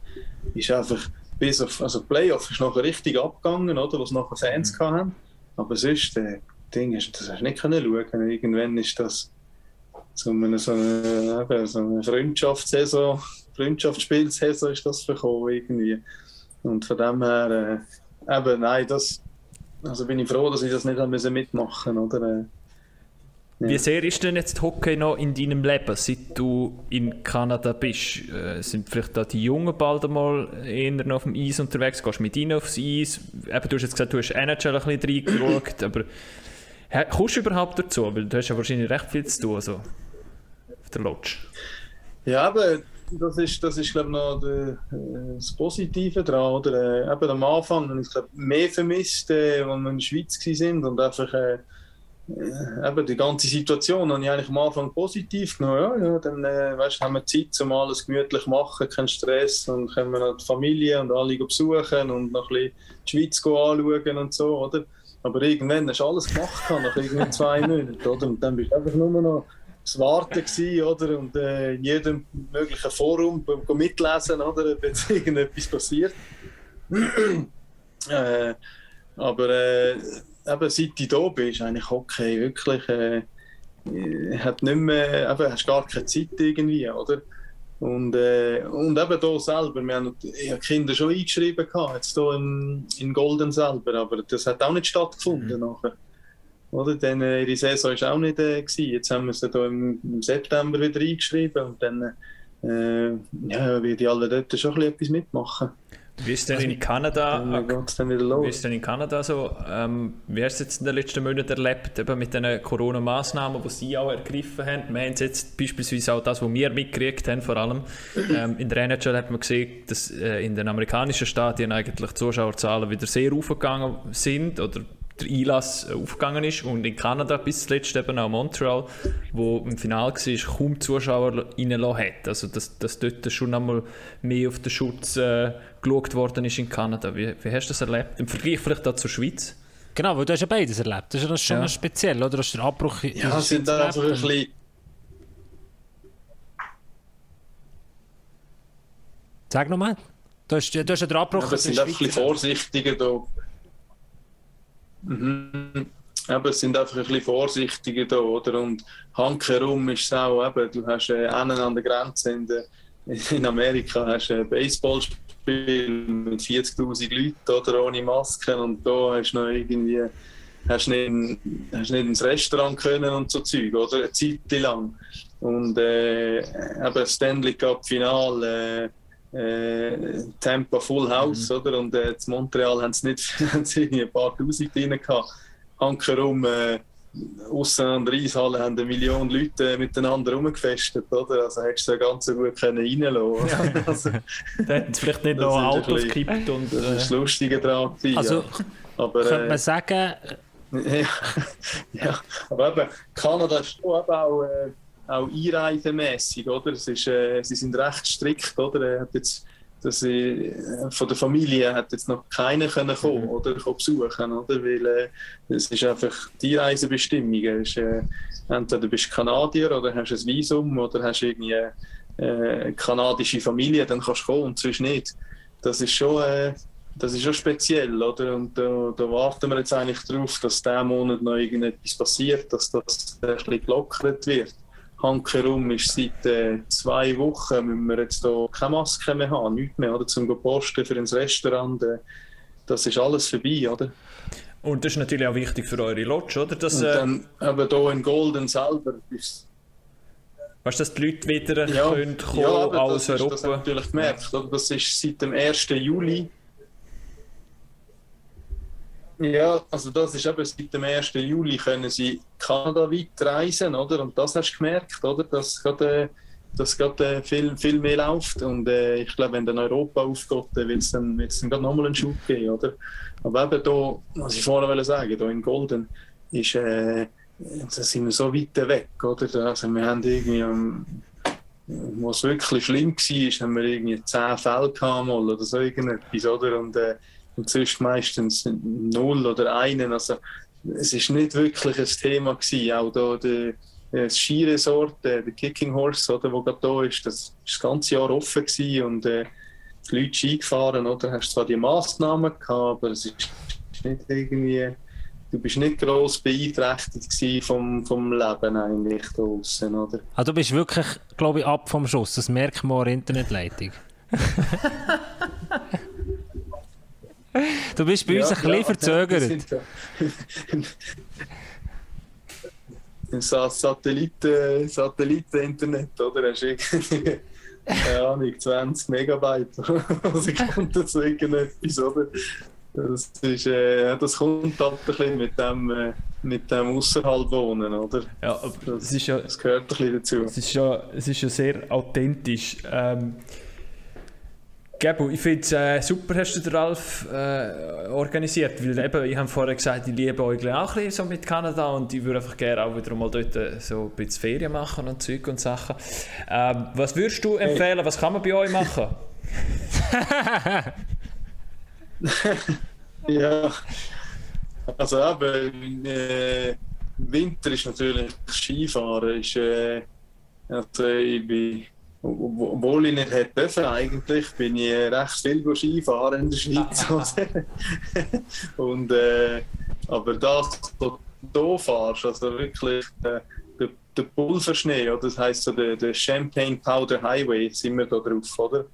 ist einfach bis auf, also Playoff ist nachher richtig abgegangen, oder? Was nachher Fans Mhm. hatten. Aber sonst, äh, Ding, hast- das hast du nicht können schauen. Irgendwann ist das so eine, so eine, so eine Freundschaftssaison, Freundschaftsspielsaison ist das verkommen irgendwie. Und von dem her, äh, eben, nein, das, also bin ich froh, dass ich das nicht haben mitmachen oder? Äh, Wie sehr ist denn jetzt Hockey noch in deinem Leben, seit du in Kanada bist? Äh, sind vielleicht da die Jungen bald einmal eher noch auf dem Eis unterwegs? Gehst du mit ihnen aufs Eis? Eben, du hast jetzt gesagt, du hast NHL ein bisschen reingeschaut, aber kommst du überhaupt dazu? Weil du hast ja wahrscheinlich recht viel zu tun, so, auf der Lodge. Ja, aber das ist, das ist glaube ich, noch der, äh, das Positive daran. Oder? Äh, eben am Anfang habe ich glaub, mehr vermisst, äh, als wir in der Schweiz waren und einfach äh, äh, eben die ganze Situation habe ich eigentlich am Anfang positiv genommen. Ja, ja, dann äh, weißt, haben wir Zeit, um alles gemütlich zu machen, keinen Stress und können wir noch die Familie und alle besuchen und noch ein bisschen die Schweiz anschauen und so, oder? Aber irgendwann hast du alles gemacht, nach irgendwie zwei Monaten, oder? Und dann bist du einfach nur noch das Warten gewesen, oder? Und äh, in jedem möglichen Forum mitlesen, oder? Jetzt irgendetwas passiert. äh, aber äh, eben, seit ich da bin, ist eigentlich Hockey wirklich, äh, hat nicht mehr, eben, hast gar keine Zeit irgendwie, oder? Und, äh, und eben hier selber, wir haben ich habe die Kinder schon eingeschrieben, gehabt, jetzt hier in, in Golden selber, aber das hat auch nicht stattgefunden nachher. Oder? Dann, äh, ihre Saison war auch nicht äh, gewesen. Jetzt haben wir sie hier im, im September wieder eingeschrieben und dann äh, ja, werde ich alle dort schon ein bisschen etwas mitmachen. Wie ist denn in Kanada wieder Wie ist denn in Kanada so? Ähm, wie hast du jetzt in den letzten Monaten erlebt, eben mit den Corona-Massnahmen, die sie auch ergriffen haben? Wir haben jetzt beispielsweise auch das, was wir mitgekriegt haben, vor allem. Ähm, in der NHL hat man gesehen, dass äh, in den amerikanischen Stadien eigentlich die Zuschauerzahlen wieder sehr aufgegangen sind oder der Einlass äh, aufgegangen ist. Und in Kanada bis zuletzt eben auch Montreal, wo im Finale war, kaum Zuschauer reingelassen hat. Also dass, dass dort schon einmal mehr auf den Schutz äh, geschaut worden ist in Kanada. Wie, wie hast du das erlebt? Im Vergleich vielleicht auch zur Schweiz? Genau, weil du hast ja beides erlebt. Das ist ja schon Ja. speziell, oder? Du hast den Abbruch in Ja, sind Schweiz einfach ein bisschen Sag nochmal. Du hast, du hast ja den Abbruch in sind einfach ein bisschen vorsichtiger da. Mhm. Es sind einfach ein bisschen vorsichtiger da, oder? Und handherum ist es auch, eben, du hast äh, einen an der Grenze in, der, in Amerika hast ein Baseballspiel mit 40'000 Leuten, oder, ohne Masken und da hast du noch irgendwie hast nicht, hast nicht ins Restaurant können und so Zeug, oder? Eine Zeit lang. Und äh, eben Stanley Cup Final, äh, äh, Tampa Full House, oder? Und äh, in Montreal haben sie nicht ein paar Tausend drin gehabt. Hankerum, äh, aussen an der Eishalle haben eine Million Leute äh, miteinander rumgefestet, oder? Also hättest du da ganz gut können reinlassen können. Also, Da hätten sie vielleicht nicht noch Autos gekippt und... das ist Äh, das Lustige daran. gewesen, Also, ja. Aber, könnte äh, man sagen, ja, ja, aber eben, Kanada ist schon auch, äh, auch einreisemässig, oder? Es ist, äh, sie sind recht strikt, oder? Er hat jetzt, dass sie, äh, von der Familie hat jetzt noch keiner können kommen, oder? Kommen besuchen, oder? Weil äh, es ist einfach die Reisebestimmung. Es Ist, äh, entweder bist du Kanadier oder hast ein Visum oder hast irgendwie äh, eine kanadische Familie, dann kannst du kommen und sonst nicht. Das ist schon, äh, das ist schon speziell, oder? Und da, da warten wir jetzt eigentlich darauf, dass diesen Monat noch irgendetwas passiert, dass das ein bisschen gelockert wird. Hankerum ist seit äh, zwei Wochen, müssen wir jetzt da keine Maske mehr haben, nichts mehr, oder? Zum Posten für ins Restaurant. Äh, das ist alles vorbei, oder? und das ist natürlich auch wichtig für eure Lodge, oder? Dass, Und äh, dann eben hier in Golden selber ist Weißt du, dass die Leute wieder Ja, können kommen ja aber aus das ist, Europa? das habe ich natürlich gemerkt. oder? Das ist seit dem 1. Juli. Ja, also das ist eben seit dem 1. Juli können sie Kanada weit reisen, oder? Und das hast du gemerkt, oder? Dass gerade, dass gerade äh, viel, viel mehr läuft. Und äh, ich glaube, wenn dann Europa aufgeht, dann wird es dann, wird's dann gerade nochmal einen Schub geben, oder? Aber eben da, was ich vorher wollte sagen, da in Golden ist, äh, da sind wir so weit weg, oder? Also wir haben irgendwie am was wirklich schlimm war, haben wir irgendwie 10 Fälle gehabt oder so irgendetwas, oder? Und, äh, und sonst meistens null oder einen. Also, es ist nicht wirklich ein Thema gewesen. Auch da der, das Skiresort, der, der Kicking Horse, oder, wo gerade da ist, das war das ganze Jahr offen gewesen und äh, die Leute Ski gefahren, oder? Hast zwar die Massnahmen gehabt, aber es ist nicht irgendwie, du bist nicht gross beeinträchtigt gewesen vom, vom Leben eigentlich da draussen, oder? Ah, du bist wirklich, glaube ich, ab vom Schuss. Das merkt man an der Internetleitung. du bist bei uns ein bisschen verzögert. Sa Satelliten, Satelliten-Internet, oder? Hast du irgendwie, keine Ahnung, 20 Megabyte pro Sekunde, so irgendetwas, oder? Das, ist, äh, das kommt halt ein bisschen mit dem, äh, mit dem außerhalb wohnen, oder? Ja, aber es ist ja, Das gehört ein bisschen dazu. es ist ja, es ist ja sehr authentisch. Ähm, Gebo, ich finde es äh, super, hast du den Ralf äh, organisiert, weil eben, ich habe vorher gesagt, ich liebe euch auch ein bisschen so mit Kanada und ich würde einfach gerne auch wieder mal dort äh, so ein bisschen Ferien machen und Zeug und Sachen. Ähm, was würdest du empfehlen, was kann man bei euch machen? Ja, also eben, äh, Winter ist natürlich Skifahren. Ist, äh, also ich bin, obwohl ich nicht hätte dürfen, eigentlich bin ich recht viel Skifahren in der Schweiz. Und, äh, aber das, was du hier fährst, also wirklich äh, der, Pulverschnee, oder? das heisst so der, der Champagne Powder Highway, sind wir da drauf, oder?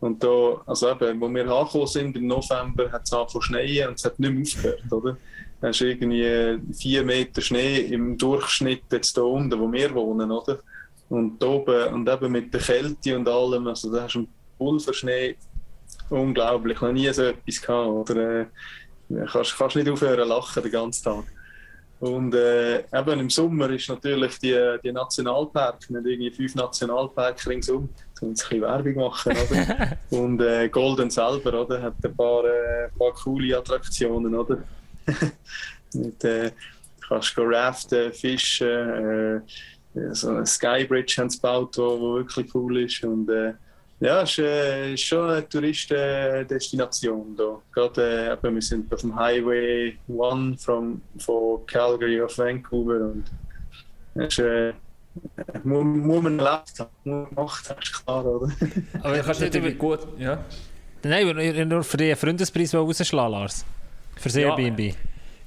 Und da, also eben, wo wir angekommen sind im November, hat es angefangen zu schneien und es hat nicht mehr aufgehört, oder? Da hast irgendwie vier Meter Schnee im Durchschnitt jetzt da unten, wo wir wohnen, oder? Und oben, und eben mit der Kälte und allem, also da hast du einen Pulverschnee, unglaublich, noch nie so etwas gehabt, oder? Äh, kannst, kannst nicht aufhören lachen den ganzen Tag. Und äh, eben im Sommer ist natürlich die, die Nationalpark, haben irgendwie fünf Nationalparks ringsum, ich ein bisschen Werbung machen, oder? Und äh, Golden selber, oder? Hat ein paar, äh, paar coole Attraktionen, oder? Mit, äh, kannst go raften, fischen, äh, so eine Skybridge haben sie gebaut, wo, wo wirklich cool ist. Und äh, ja, es ist, äh, ist schon eine Touristendestination da. Gerade, äh, wir sind auf dem Highway 1 from, von Calgary auf Vancouver und es ist, äh, muss, muss man erlebt haben, muss man gemacht haben, ist klar, oder? Aber Du kannst natürlich gut, ja. Nein, nur- nur für den Freundespreis rausschlagen, Lars. Für das Ja. Airbnb.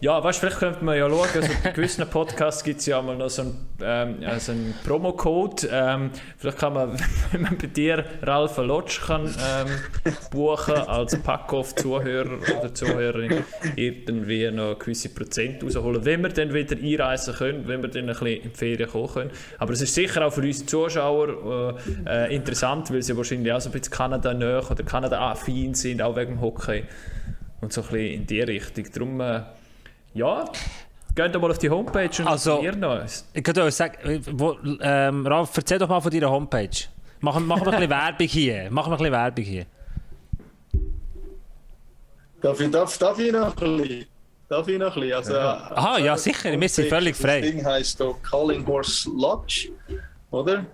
Ja, weißt vielleicht könnte man ja schauen, also bei gewissen Podcasts gibt es ja mal noch so einen, ähm, also einen Promo-Code. Ähm, vielleicht kann man, wenn man bei dir Ralf Lodge kann, ähm, buchen als Packoff-Zuhörer oder Zuhörerin, irgendwie noch gewisse Prozent rausholen, wenn wir dann wieder einreisen können, wenn wir dann ein bisschen in die Ferien kommen können. Aber es ist sicher auch für unsere Zuschauer äh, äh, interessant, weil sie wahrscheinlich auch so ein bisschen Kanada näher oder Kanada-affin sind, auch wegen dem Hockey. Und so ein bisschen in die Richtung. Darum, äh, ja, geht doch mal auf die Homepage und Also- informiert noch. Ich könnte euch sagen, äh, wo, ähm, Ralf, erzähl doch mal von deiner Homepage. Machen, machen wir ein bisschen Werbung hier. Machen wir ein bisschen Werbung hier. Darf ich, darf, darf ich noch ein bisschen? Darf ich noch ein bisschen? Also, Aha, ja, sicher, wir sind völlig frei. Das Ding heisst hier Calling Horse Lodge, oder?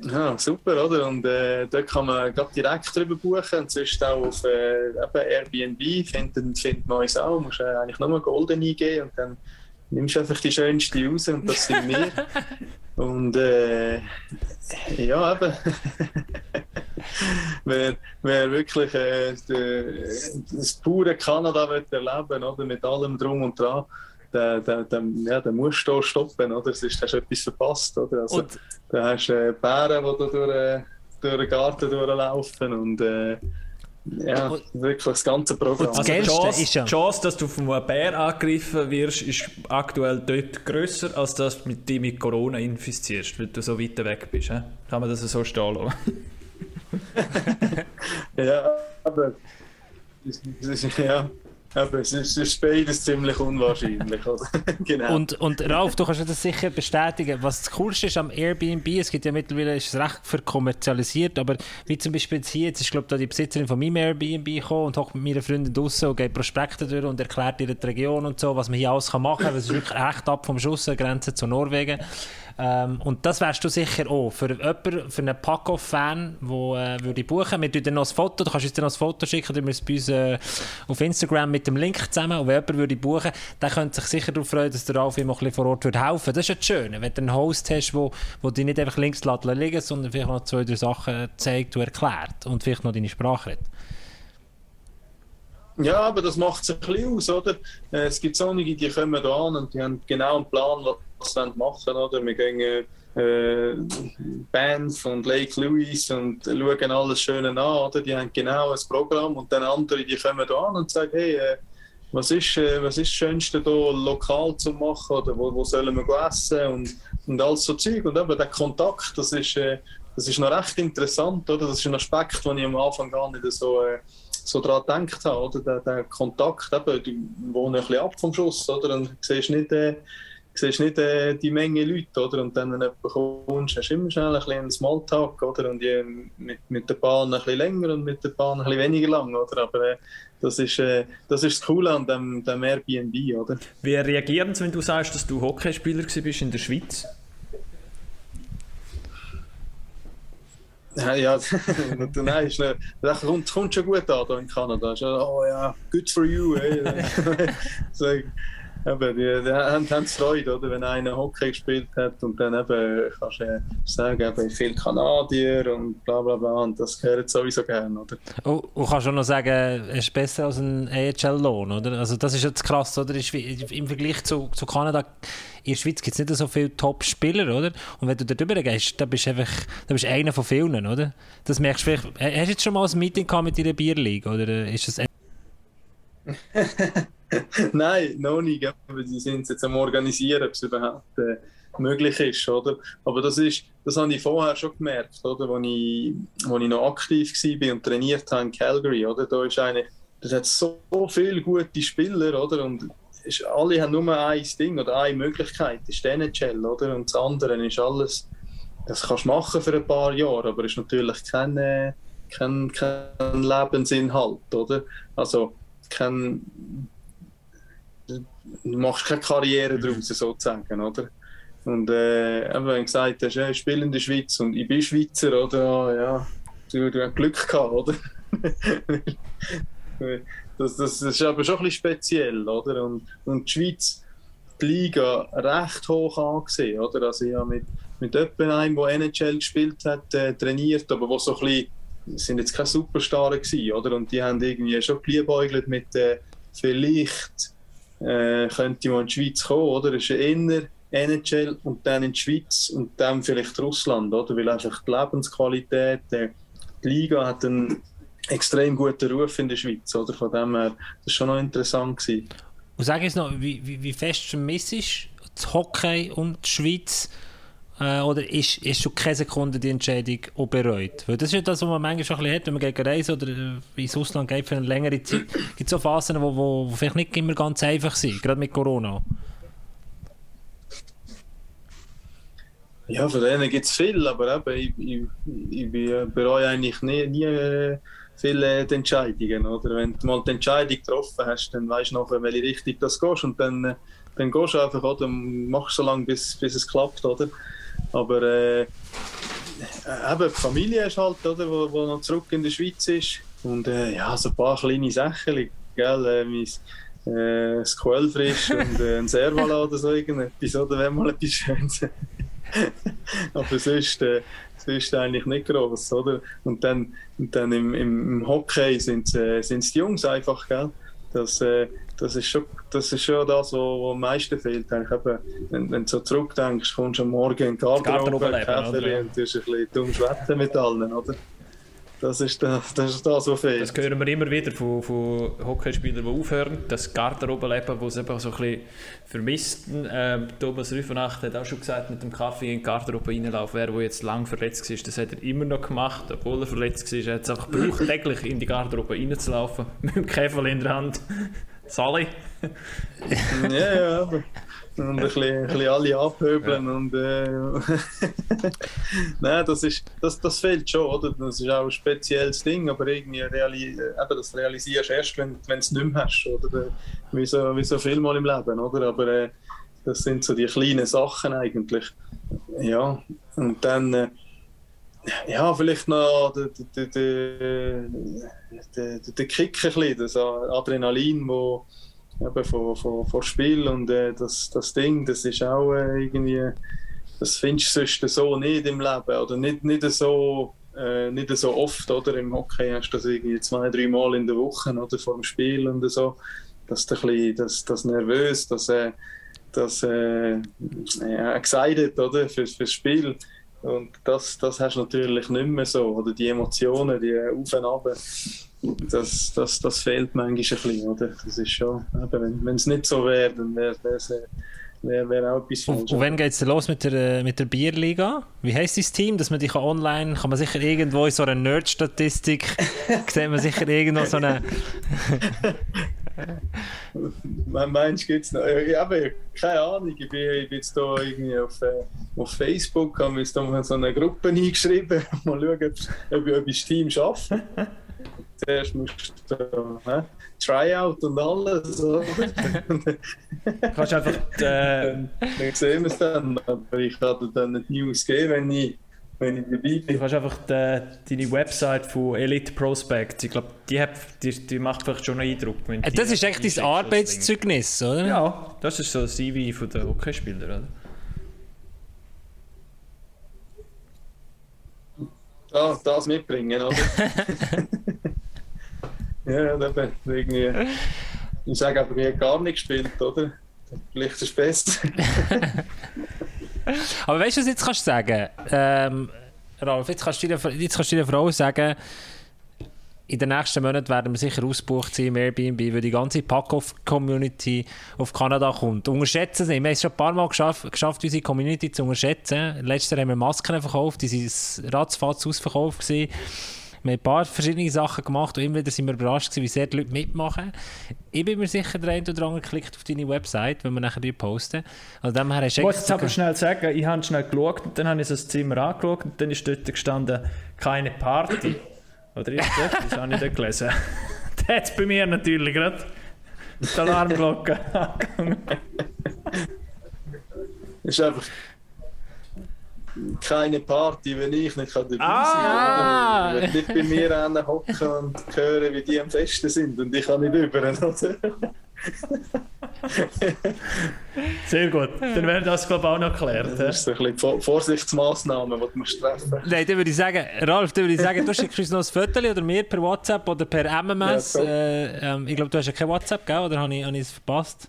Ja, super, oder? Und äh, dort kann man grad direkt drüber buchen und sonst auch auf äh, eben Airbnb finden, findet man uns auch. Du musst äh, eigentlich nur Golden eingeben und dann nimmst du einfach die schönste raus und das sind wir. und äh, ja, eben. wer, wer wirklich äh, das pure Kanada will erleben oder mit allem drum und dran, der, der, der, ja, der muss da stoppen, oder? Sonst hast du etwas verpasst, oder? Also, Und- da hast du äh, Bären, die da durch, äh, durch den Garten durchlaufen und äh, Ja, und, wirklich das ganze Programm. Und also die, Chance, ist ja. die Chance, dass du von einem Bär angegriffen wirst, ist aktuell dort grösser, als dass du dich mit Corona infizierst, weil du so weit weg bist. He? Kann man das so stehen lassen? ja, aber ja, aber es ist, es ist beides ziemlich unwahrscheinlich. genau. und, und Ralf, du kannst das sicher bestätigen. Was das Coolste ist am Airbnb, es gibt ja mittlerweile, ist es recht verkommerzialisiert, aber wie zum Beispiel jetzt hier, jetzt ist glaube ich die Besitzerin von meinem Airbnb gekommen und hockt mit meiner Freundin draußen und geht Prospekte durch und erklärt ihr die Region und so, was man hier alles machen kann. Es ist wirklich echt ab vom Schuss, Grenze zu Norwegen. Ähm, und das wärst du sicher auch. Für jemanden, für einen Paco-Fan, der äh, würde buchen, wir tun noch ein Foto, du kannst uns dann noch ein Foto schicken, wir es bei uns äh, auf Instagram mit dem Link zusammen. Und wenn jemand würde buchen, der könnte sich sicher darauf freuen, dass der Ralf ihm auch ein bisschen vor Ort würde helfen. Das ist ja das Schöne, wenn du einen Host hast, wo, wo dich nicht einfach links liegen sondern vielleicht noch zwei, drei Sachen zeigt und erklärt und vielleicht noch deine Sprache redet. Ja, aber das macht es ein bisschen aus, oder? Äh, es gibt einige, die kommen da an und die haben genau einen Plan, was sie machen oder? Wir gehen äh, Bands von Lake Louise und schauen alles schön an, oder? Die haben genau ein Programm und dann andere, die kommen da an und sagen, hey, äh, was ist, äh, was ist das Schönste hier lokal zu machen oder wo, wo sollen wir essen und, und all so Zeug und eben der Kontakt, das ist, äh, das ist noch recht interessant, oder? Das ist ein Aspekt, den ich am Anfang gar nicht so äh, so daran gedacht habe, oder? Der, der Kontakt, eben, du wohnst ein bisschen ab vom Schuss, oder? Und siehst nicht, äh, siehst nicht äh, die Menge Leute, oder? Und dann, wenn du kommst, hast du immer schnell ein bisschen einen Smalltalk, oder? Und die, mit, mit der Bahn ein bisschen länger und mit der Bahn ein bisschen weniger lang, oder? Aber äh, das ist, äh, das ist das Coole an dem, dem Airbnb, oder? Wie reagieren sie, wenn du sagst, dass du Hockeyspieler bist in der Schweiz? Ja, ja nein, ist nicht, das kommt, kommt schon gut an hier in Kanada. oh ja, good for you. So, eben, die, die haben, haben Freude, oder? wenn einer Hockey gespielt hat und dann eben kannst du sagen, eben, viel Kanadier und bla bla bla und das gehört sowieso gerne. Oder? Und, und kannst du noch sagen, es ist besser als ein AHL-Lohn, oder? Also das ist jetzt krass, oder? Im Vergleich zu, zu Kanada in der Schweiz gibt es nicht so viele Top-Spieler, oder? Und wenn du da drüber gehst, dann bist du einfach dann bist einer von vielen, oder? Das merkst du vielleicht. Hast du jetzt schon mal ein Meeting gehabt mit deiner Bierliga, oder ist das... Nein, noch nicht. Aber sie sind jetzt am Organisieren, ob es überhaupt äh, möglich ist, oder? Aber das ist, das habe ich vorher schon gemerkt, oder? Als ich, wo ich noch aktiv war und trainiert habe in Calgary, oder? Da ist eigentlich, das hat so viele gute Spieler, oder? Und ist, alle haben nur ein Ding oder eine Möglichkeit, das ist die NHL, oder? Und das andere ist alles, das kannst du machen für ein paar Jahre, aber ist natürlich kein, äh, kein, kein Lebensinhalt, oder? Also, kein, machst keine Karriere daraus, sozusagen, oder? Und äh, wenn du gesagt hast, ich spiele in der Schweiz und ich bin Schweizer, oder? Ja, du, du hast Glück gehabt, oder? Das, das, das ist aber schon ein bisschen speziell, oder? Und, und die Schweiz, die Liga, recht hoch angesehen, oder? Also ich habe mit, mit jemandem, der NHL gespielt hat, äh, trainiert, aber wo so ein bisschen, sind jetzt keine Superstars gewesen, oder? Und die haben irgendwie schon geliebäugelt mit, äh, vielleicht äh, könnte man in die Schweiz kommen, oder? Ist inner NHL und dann in die Schweiz und dann vielleicht Russland, oder? Weil einfach die Lebensqualität, äh, die Liga hat einen extrem guten Ruf in der Schweiz. Oder? Von dem her, das war schon noch interessant. Gewesen. Und sag jetzt noch, wie, wie, wie fest vermisst das Hockey und die Schweiz? Äh, oder ist, ist schon keine Sekunde die Entscheidung auch bereut? Weil das ist ja das, was man manchmal schon ein bisschen hat, wenn man gegen reisen oder äh, ins Ausland geht für eine längere Zeit. gibt es so Phasen, die vielleicht nicht immer ganz einfach sind, gerade mit Corona. Ja, von denen gibt es viel, aber eben, ich, ich, ich bereue eigentlich nie, nie äh, viele Entscheidungen. Oder? Wenn du mal die Entscheidung getroffen hast, dann weißt du nachher, welche Richtung das gehst und dann, äh, dann gehst du einfach oder machst so lange, bis, bis es klappt. Oder? Aber äh, eben, die Familie ist halt, oder, wo, wo noch zurück in der Schweiz ist. Und äh, ja, so ein paar kleine Sachen, gell, äh, mein, äh, das Quellfrisch und äh, ein Servala oder so irgendetwas, oder wenn mal etwas Schönes. Aber sonst, äh, sonst eigentlich nicht groß, oder? Und dann, und dann im, im, Hockey sind es äh, die Jungs einfach, gell? Das, äh, das, ist schon, das ist schon das, was am meisten fehlt. Eigentlich eben, wenn, wenn du so zurückdenkst, kommst du am Morgen in Garten, Garten Kaffee und du hast ein bisschen dumm schwätzen mit allen, oder? Das ist das, das, ist das was fehlt. Das hören wir immer wieder von, von Hockeyspielern, die aufhören. Das Garderobenleben, das sie eben so ein bisschen vermissten. Ähm, Thomas Rüfenacht hat auch schon gesagt, mit dem Kaffee in die Garderobe reinlaufen, wer wo jetzt lang verletzt war, das hat er immer noch gemacht, obwohl er verletzt war. Er hat es einfach gebraucht, täglich in die Garderobe reinzulaufen, mit dem Käfer in der Hand. Sally. ja, ja, aber und ein bisschen, ein bisschen alle abhöbeln ja. und äh, Nein, das, ist, das, das fehlt schon, oder? Das ist auch ein spezielles Ding, aber irgendwie reali eben, das realisierst du erst, wenn, du es nicht mehr hast, oder? Wie so, wie so viel mal im Leben, oder? Aber äh, das sind so die kleinen Sachen eigentlich. Ja, und dann äh, ja, vielleicht noch der, der, der, der, Kick ein bisschen, das Adrenalin, wo eben von, von, von Spiel und äh, das, das Ding, das ist auch äh, irgendwie, das findest du sonst so nicht im Leben oder nicht, nicht, so, äh, nicht so oft, oder? Im Hockey hast du das irgendwie zwei, drei Mal in der Woche oder vor dem Spiel und so, dass du ein bisschen, das, das nervös, das, äh, das äh, ja, excited, oder? Für, fürs Spiel. Und das, das hast du natürlich nicht mehr so, oder die Emotionen, die auf und ab das, das, das fehlt manchmal ein bisschen, oder? Das ist schon, eben, wenn es nicht so wäre, dann wäre es äh, wär, auch etwas falsch. Und, und wann geht es los mit der, mit der Bierliga? Wie heisst das Team, dass man dich online, kann man sicher irgendwo in so einer Nerd-Statistik, sieht man sicher irgendwo so eine... Meinst du, gibt es noch? Ich habe keine Ahnung. Ich bin, ich bin jetzt hier irgendwie auf, äh, auf Facebook, habe jetzt da so eine Gruppe eingeschrieben, mal schauen, ob ich, ob ich das Team schaffe zuerst musst du äh, Tryout und alles. Oder? Kannst einfach. Äh, dann sehen wir es dann. Aber ich kann dir dann nicht News geben, wenn ich, wenn ich dabei bin. Du kannst einfach die, deine Website von Elite Prospect. Ich glaube, die, die, die macht vielleicht schon einen Eindruck. Wenn das ist echt dein Arbeitszeugnis, oder? Ja, das ist so ein CV von den Hockeyspielern, oder? Das, das mitbringen, oder? Ja, eben, irgendwie. Ich sage aber, ich habe gar nicht gespielt, oder? Vielleicht ist es besser. aber weißt du, was jetzt kannst du sagen? Ähm, Ralf, jetzt kannst, du dir, jetzt kannst du der Frau sagen, in den nächsten Monaten werden wir sicher ausgebucht sein im Airbnb, weil die ganze Pack-Off-Community auf Kanada kommt. Unterschätzen sie. Wir haben es schon ein paar Mal geschafft, geschafft unsere Community zu unterschätzen. Letztes Jahr haben wir Masken verkauft, die waren ratzfatz ausverkauft. Gewesen. Wir haben ein paar verschiedene Sachen gemacht und immer wieder sind wir überrascht gewesen, wie sehr die Leute mitmachen. Ich bin mir sicher, der eine oder andere klickt auf deine Website, wenn wir nachher die posten. Also dem her hast ich muss jetzt aber schnell sagen, ich habe schnell geschaut und dann habe ich so das Zimmer angeschaut und dann ist dort gestanden, keine Party. Oder ist das? Das habe ich dort gelesen. das hat bei mir natürlich gerade die Alarmglocke angegangen. ist einfach keine Party, wenn ich nicht dabei ah. sein kann. Ich will nicht bei mir hocken und hören, wie die am Festen sind und ich kann nicht über. Oder? Sehr gut. Dann wäre das, glaube ich, auch noch geklärt. Das ist so ein bisschen Vorsichtsmaßnahmen, die du musst treffen musst. Nein, dann würde ich sagen, Ralf, dann würde ich sagen, du schickst uns noch ein Foto oder mir per WhatsApp oder per MMS. Ja, äh, ähm, ich glaube, du hast ja kein WhatsApp, gell? oder habe ich, habe ich es verpasst?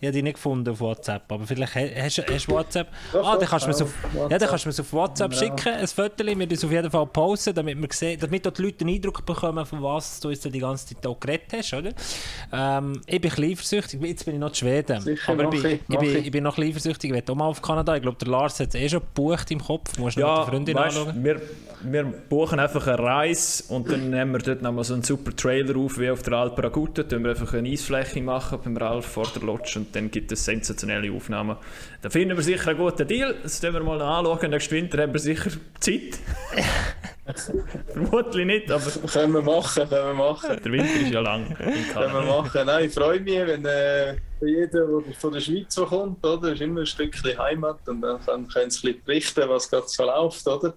Ich habe die nicht gefunden auf WhatsApp, aber vielleicht hast du WhatsApp. ah, dann kannst du mir auf, ja, dann kannst du mir auf WhatsApp ja. schicken, ein Foto, wir das auf jeden Fall posten, damit, wir sehen, damit auch die Leute einen Eindruck bekommen, von was du jetzt die ganze Zeit auch geredet hast, oder? Ähm, ich bin ein eifersüchtig, jetzt bin ich noch in Schweden, Sicher, aber ich bin, ich, ich, bin, ich bin noch eifersüchtig, ich will auch mal auf Kanada, ich glaube, der Lars hat es eh schon gebucht im Kopf, du musst ja, noch mit der Freundin weißt, anschauen. Wir, wir buchen einfach eine Reise und dann nehmen wir dort nochmal so einen super Trailer auf, wie auf der Alp Raguta, dann wir einfach eine Eisfläche machen beim Ralf vor der Lodge und dann gibt es sensationelle Aufnahmen. Da finden wir sicher einen guten Deal. Das können wir mal anschauen. Nächsten Winter haben wir sicher Zeit. Vermutlich nicht, aber... Können wir machen, können wir machen. Der Winter ist ja lang. Können wir machen. Nein, ich freue mich, wenn äh, jeder, der von der Schweiz kommt, oder, ist immer ein Stückchen Heimat und dann können sie ein bisschen berichten, was gerade so läuft, oder?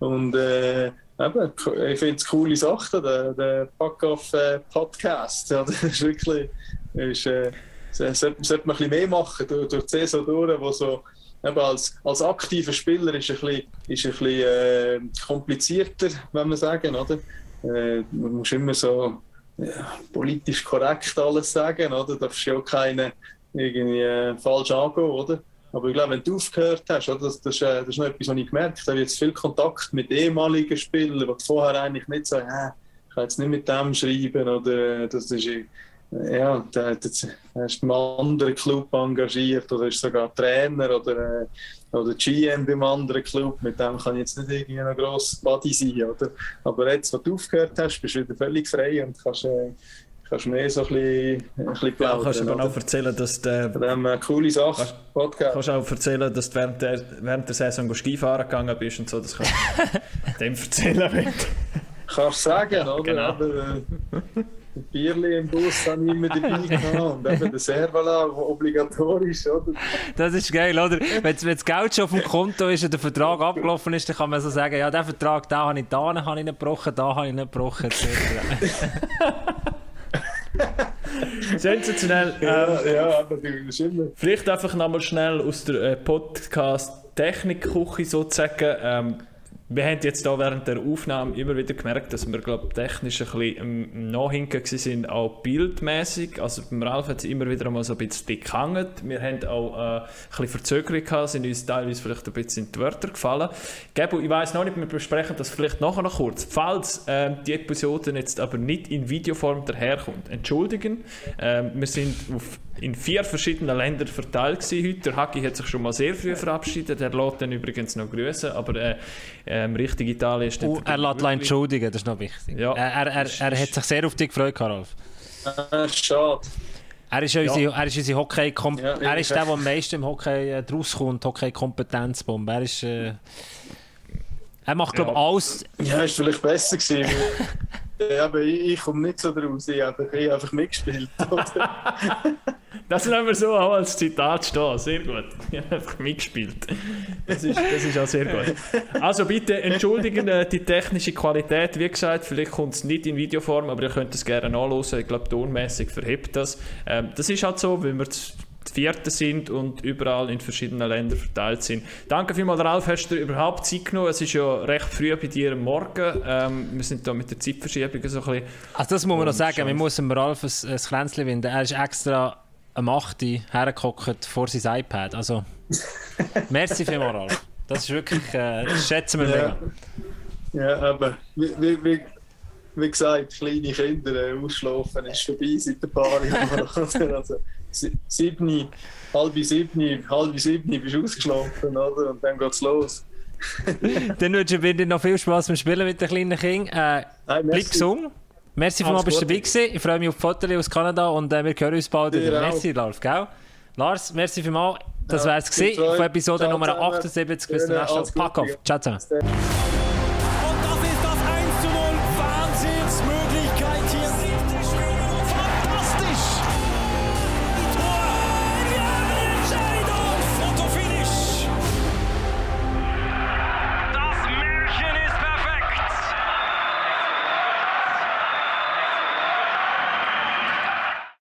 Und äh, eben, ich finde es coole Sache, der, der Pack-Off-Podcast. Äh, ja, das ist wirklich... Ist, äh, sollte, sollte man ein mehr machen durch, durch die Saison durch, wo so eben als, als aktiver Spieler ist ein bisschen, ist ein bisschen äh, komplizierter, wenn man sagen, oder? Äh, man muss immer so ja, politisch korrekt alles sagen, oder? Darfst du ja auch keine irgendwie äh, falsch angehen, oder? Aber ich glaube, wenn du aufgehört hast, oder, das, das, äh, das ist noch etwas, was ich gemerkt habe, jetzt viel Kontakt mit ehemaligen Spielern, die vorher eigentlich nicht so, äh, ich kann jetzt nicht mit dem schreiben oder das ist ja, der, der, der ist beim anderen Club engagiert oder ist sogar Trainer oder, äh, oder GM beim anderen Club. Mit dem kann ich jetzt nicht irgendwie ein grosses Buddy sein. Oder? Aber jetzt, wo du aufgehört hast, bist du wieder völlig frei und kannst, äh, kannst mehr so ein bisschen, ein bisschen plaudern. Ja, kannst du aber auch erzählen, dass du... Von dem, äh, coole Sache, kannst, Podcast. kannst auch erzählen, dass du während der, während der Saison Skifahren gegangen bist und so. Das kannst du dem erzählen. Kannst du sagen, oder? genau. Aber, äh, ein Bierli im Bus habe ich immer dabei gehabt und eben der Servala obligatorisch, oder? Das ist geil, oder? Wenn, das Geld schon auf dem Konto ist und der Vertrag abgelaufen ist, dann kann man so sagen, ja, den Vertrag, den habe ich da habe ich nicht gebrochen, da habe ich nicht gebrochen, etc. Sensationell. Ja, Ähm, ja, bist immer... vielleicht einfach nochmal schnell aus der äh, Podcast-Technik-Küche sozusagen. Ähm, wir haben jetzt da während der Aufnahme immer wieder gemerkt, dass wir glaub, technisch ein bisschen Nachhinken sind, auch bildmäßig. Also beim Ralf hat es immer wieder mal so ein bisschen gehangen. Wir haben auch äh, ein bisschen Verzögerung gehabt, sind uns teilweise vielleicht ein bisschen in die Wörter gefallen. Gebo, ich weiß noch nicht, wir besprechen das vielleicht nachher noch kurz. Falls ähm, die Episode jetzt aber nicht in Videoform daherkommt, entschuldigen. Ähm, wir sind auf in vier verschiedenen Ländern verteilt heute. Der Haki hat sich schon mal sehr früh verabschiedet. Er lässt dann übrigens noch grüßen, aber äh, ähm, richtig Italien ist Oh, er lässt wirklich- entschuldigen, das ist noch wichtig. Ja. Er, er, er, er hat sich sehr auf dich gefreut, Karolf. Ah, schade. Er ist, unsere, er ist unsere Hockey Ja, er ist der, der am meisten im Hockey äh, rauskommt, Hockey-Kompetenzbombe. Er ist... Äh, er macht, glaube ich, Ja. alles... Ja, ist vielleicht besser gewesen. ja, aber ich, ich komme nicht so draus. Ich habe habe einfach mitgespielt. Das lassen wir so auch als Zitat stehen. Sehr gut. Ich habe einfach mitgespielt. Das ist, das ist auch sehr gut. Also bitte entschuldigen äh, die technische Qualität. Wie gesagt, vielleicht kommt es nicht in Videoform, aber ihr könnt es gerne nachlesen. Ich glaube, tonmäßig verhebt das. Ähm, das ist halt so, weil wir Vierte sind und überall in verschiedenen Ländern verteilt sind. Danke vielmals, Ralf, hast du dir überhaupt Zeit genommen? Es ist ja recht früh bei dir am Morgen. Ähm, wir sind da mit der Zeitverschiebung so ein bisschen... Also das muss man noch sagen, muss dem Ralf ein, ein Kränzchen winden. Er ist extra am 8. Uhr hergehockt vor sein iPad. Also, merci vielmals, Ralf. Das ist wirklich... Äh, das schätzen wir Ja. mega. ja, aber wie, wie, wie, wie gesagt, kleine Kinder äh, ausschlafen ist vorbei seit ein paar Jahren. also, sieben, halb sieben, halb sieben bist du ausgeschlafen, oder? Und dann geht's los. Dann wünsche ich dir noch viel Spaß beim Spielen mit den kleinen Kindern. Äh, Nein, bleib gesund. Merci bist du dabei gewesen. Ich freue mich auf die Fotos aus Kanada und äh, wir hören uns bald wieder. auch. Merci, Lars, gell? Lars, merci vielmals. Das Ja, wär's gewesen von Episode Ciao Nummer zusammen. 78. Bis zum nächsten Mal. Pack auf. Ciao zusammen.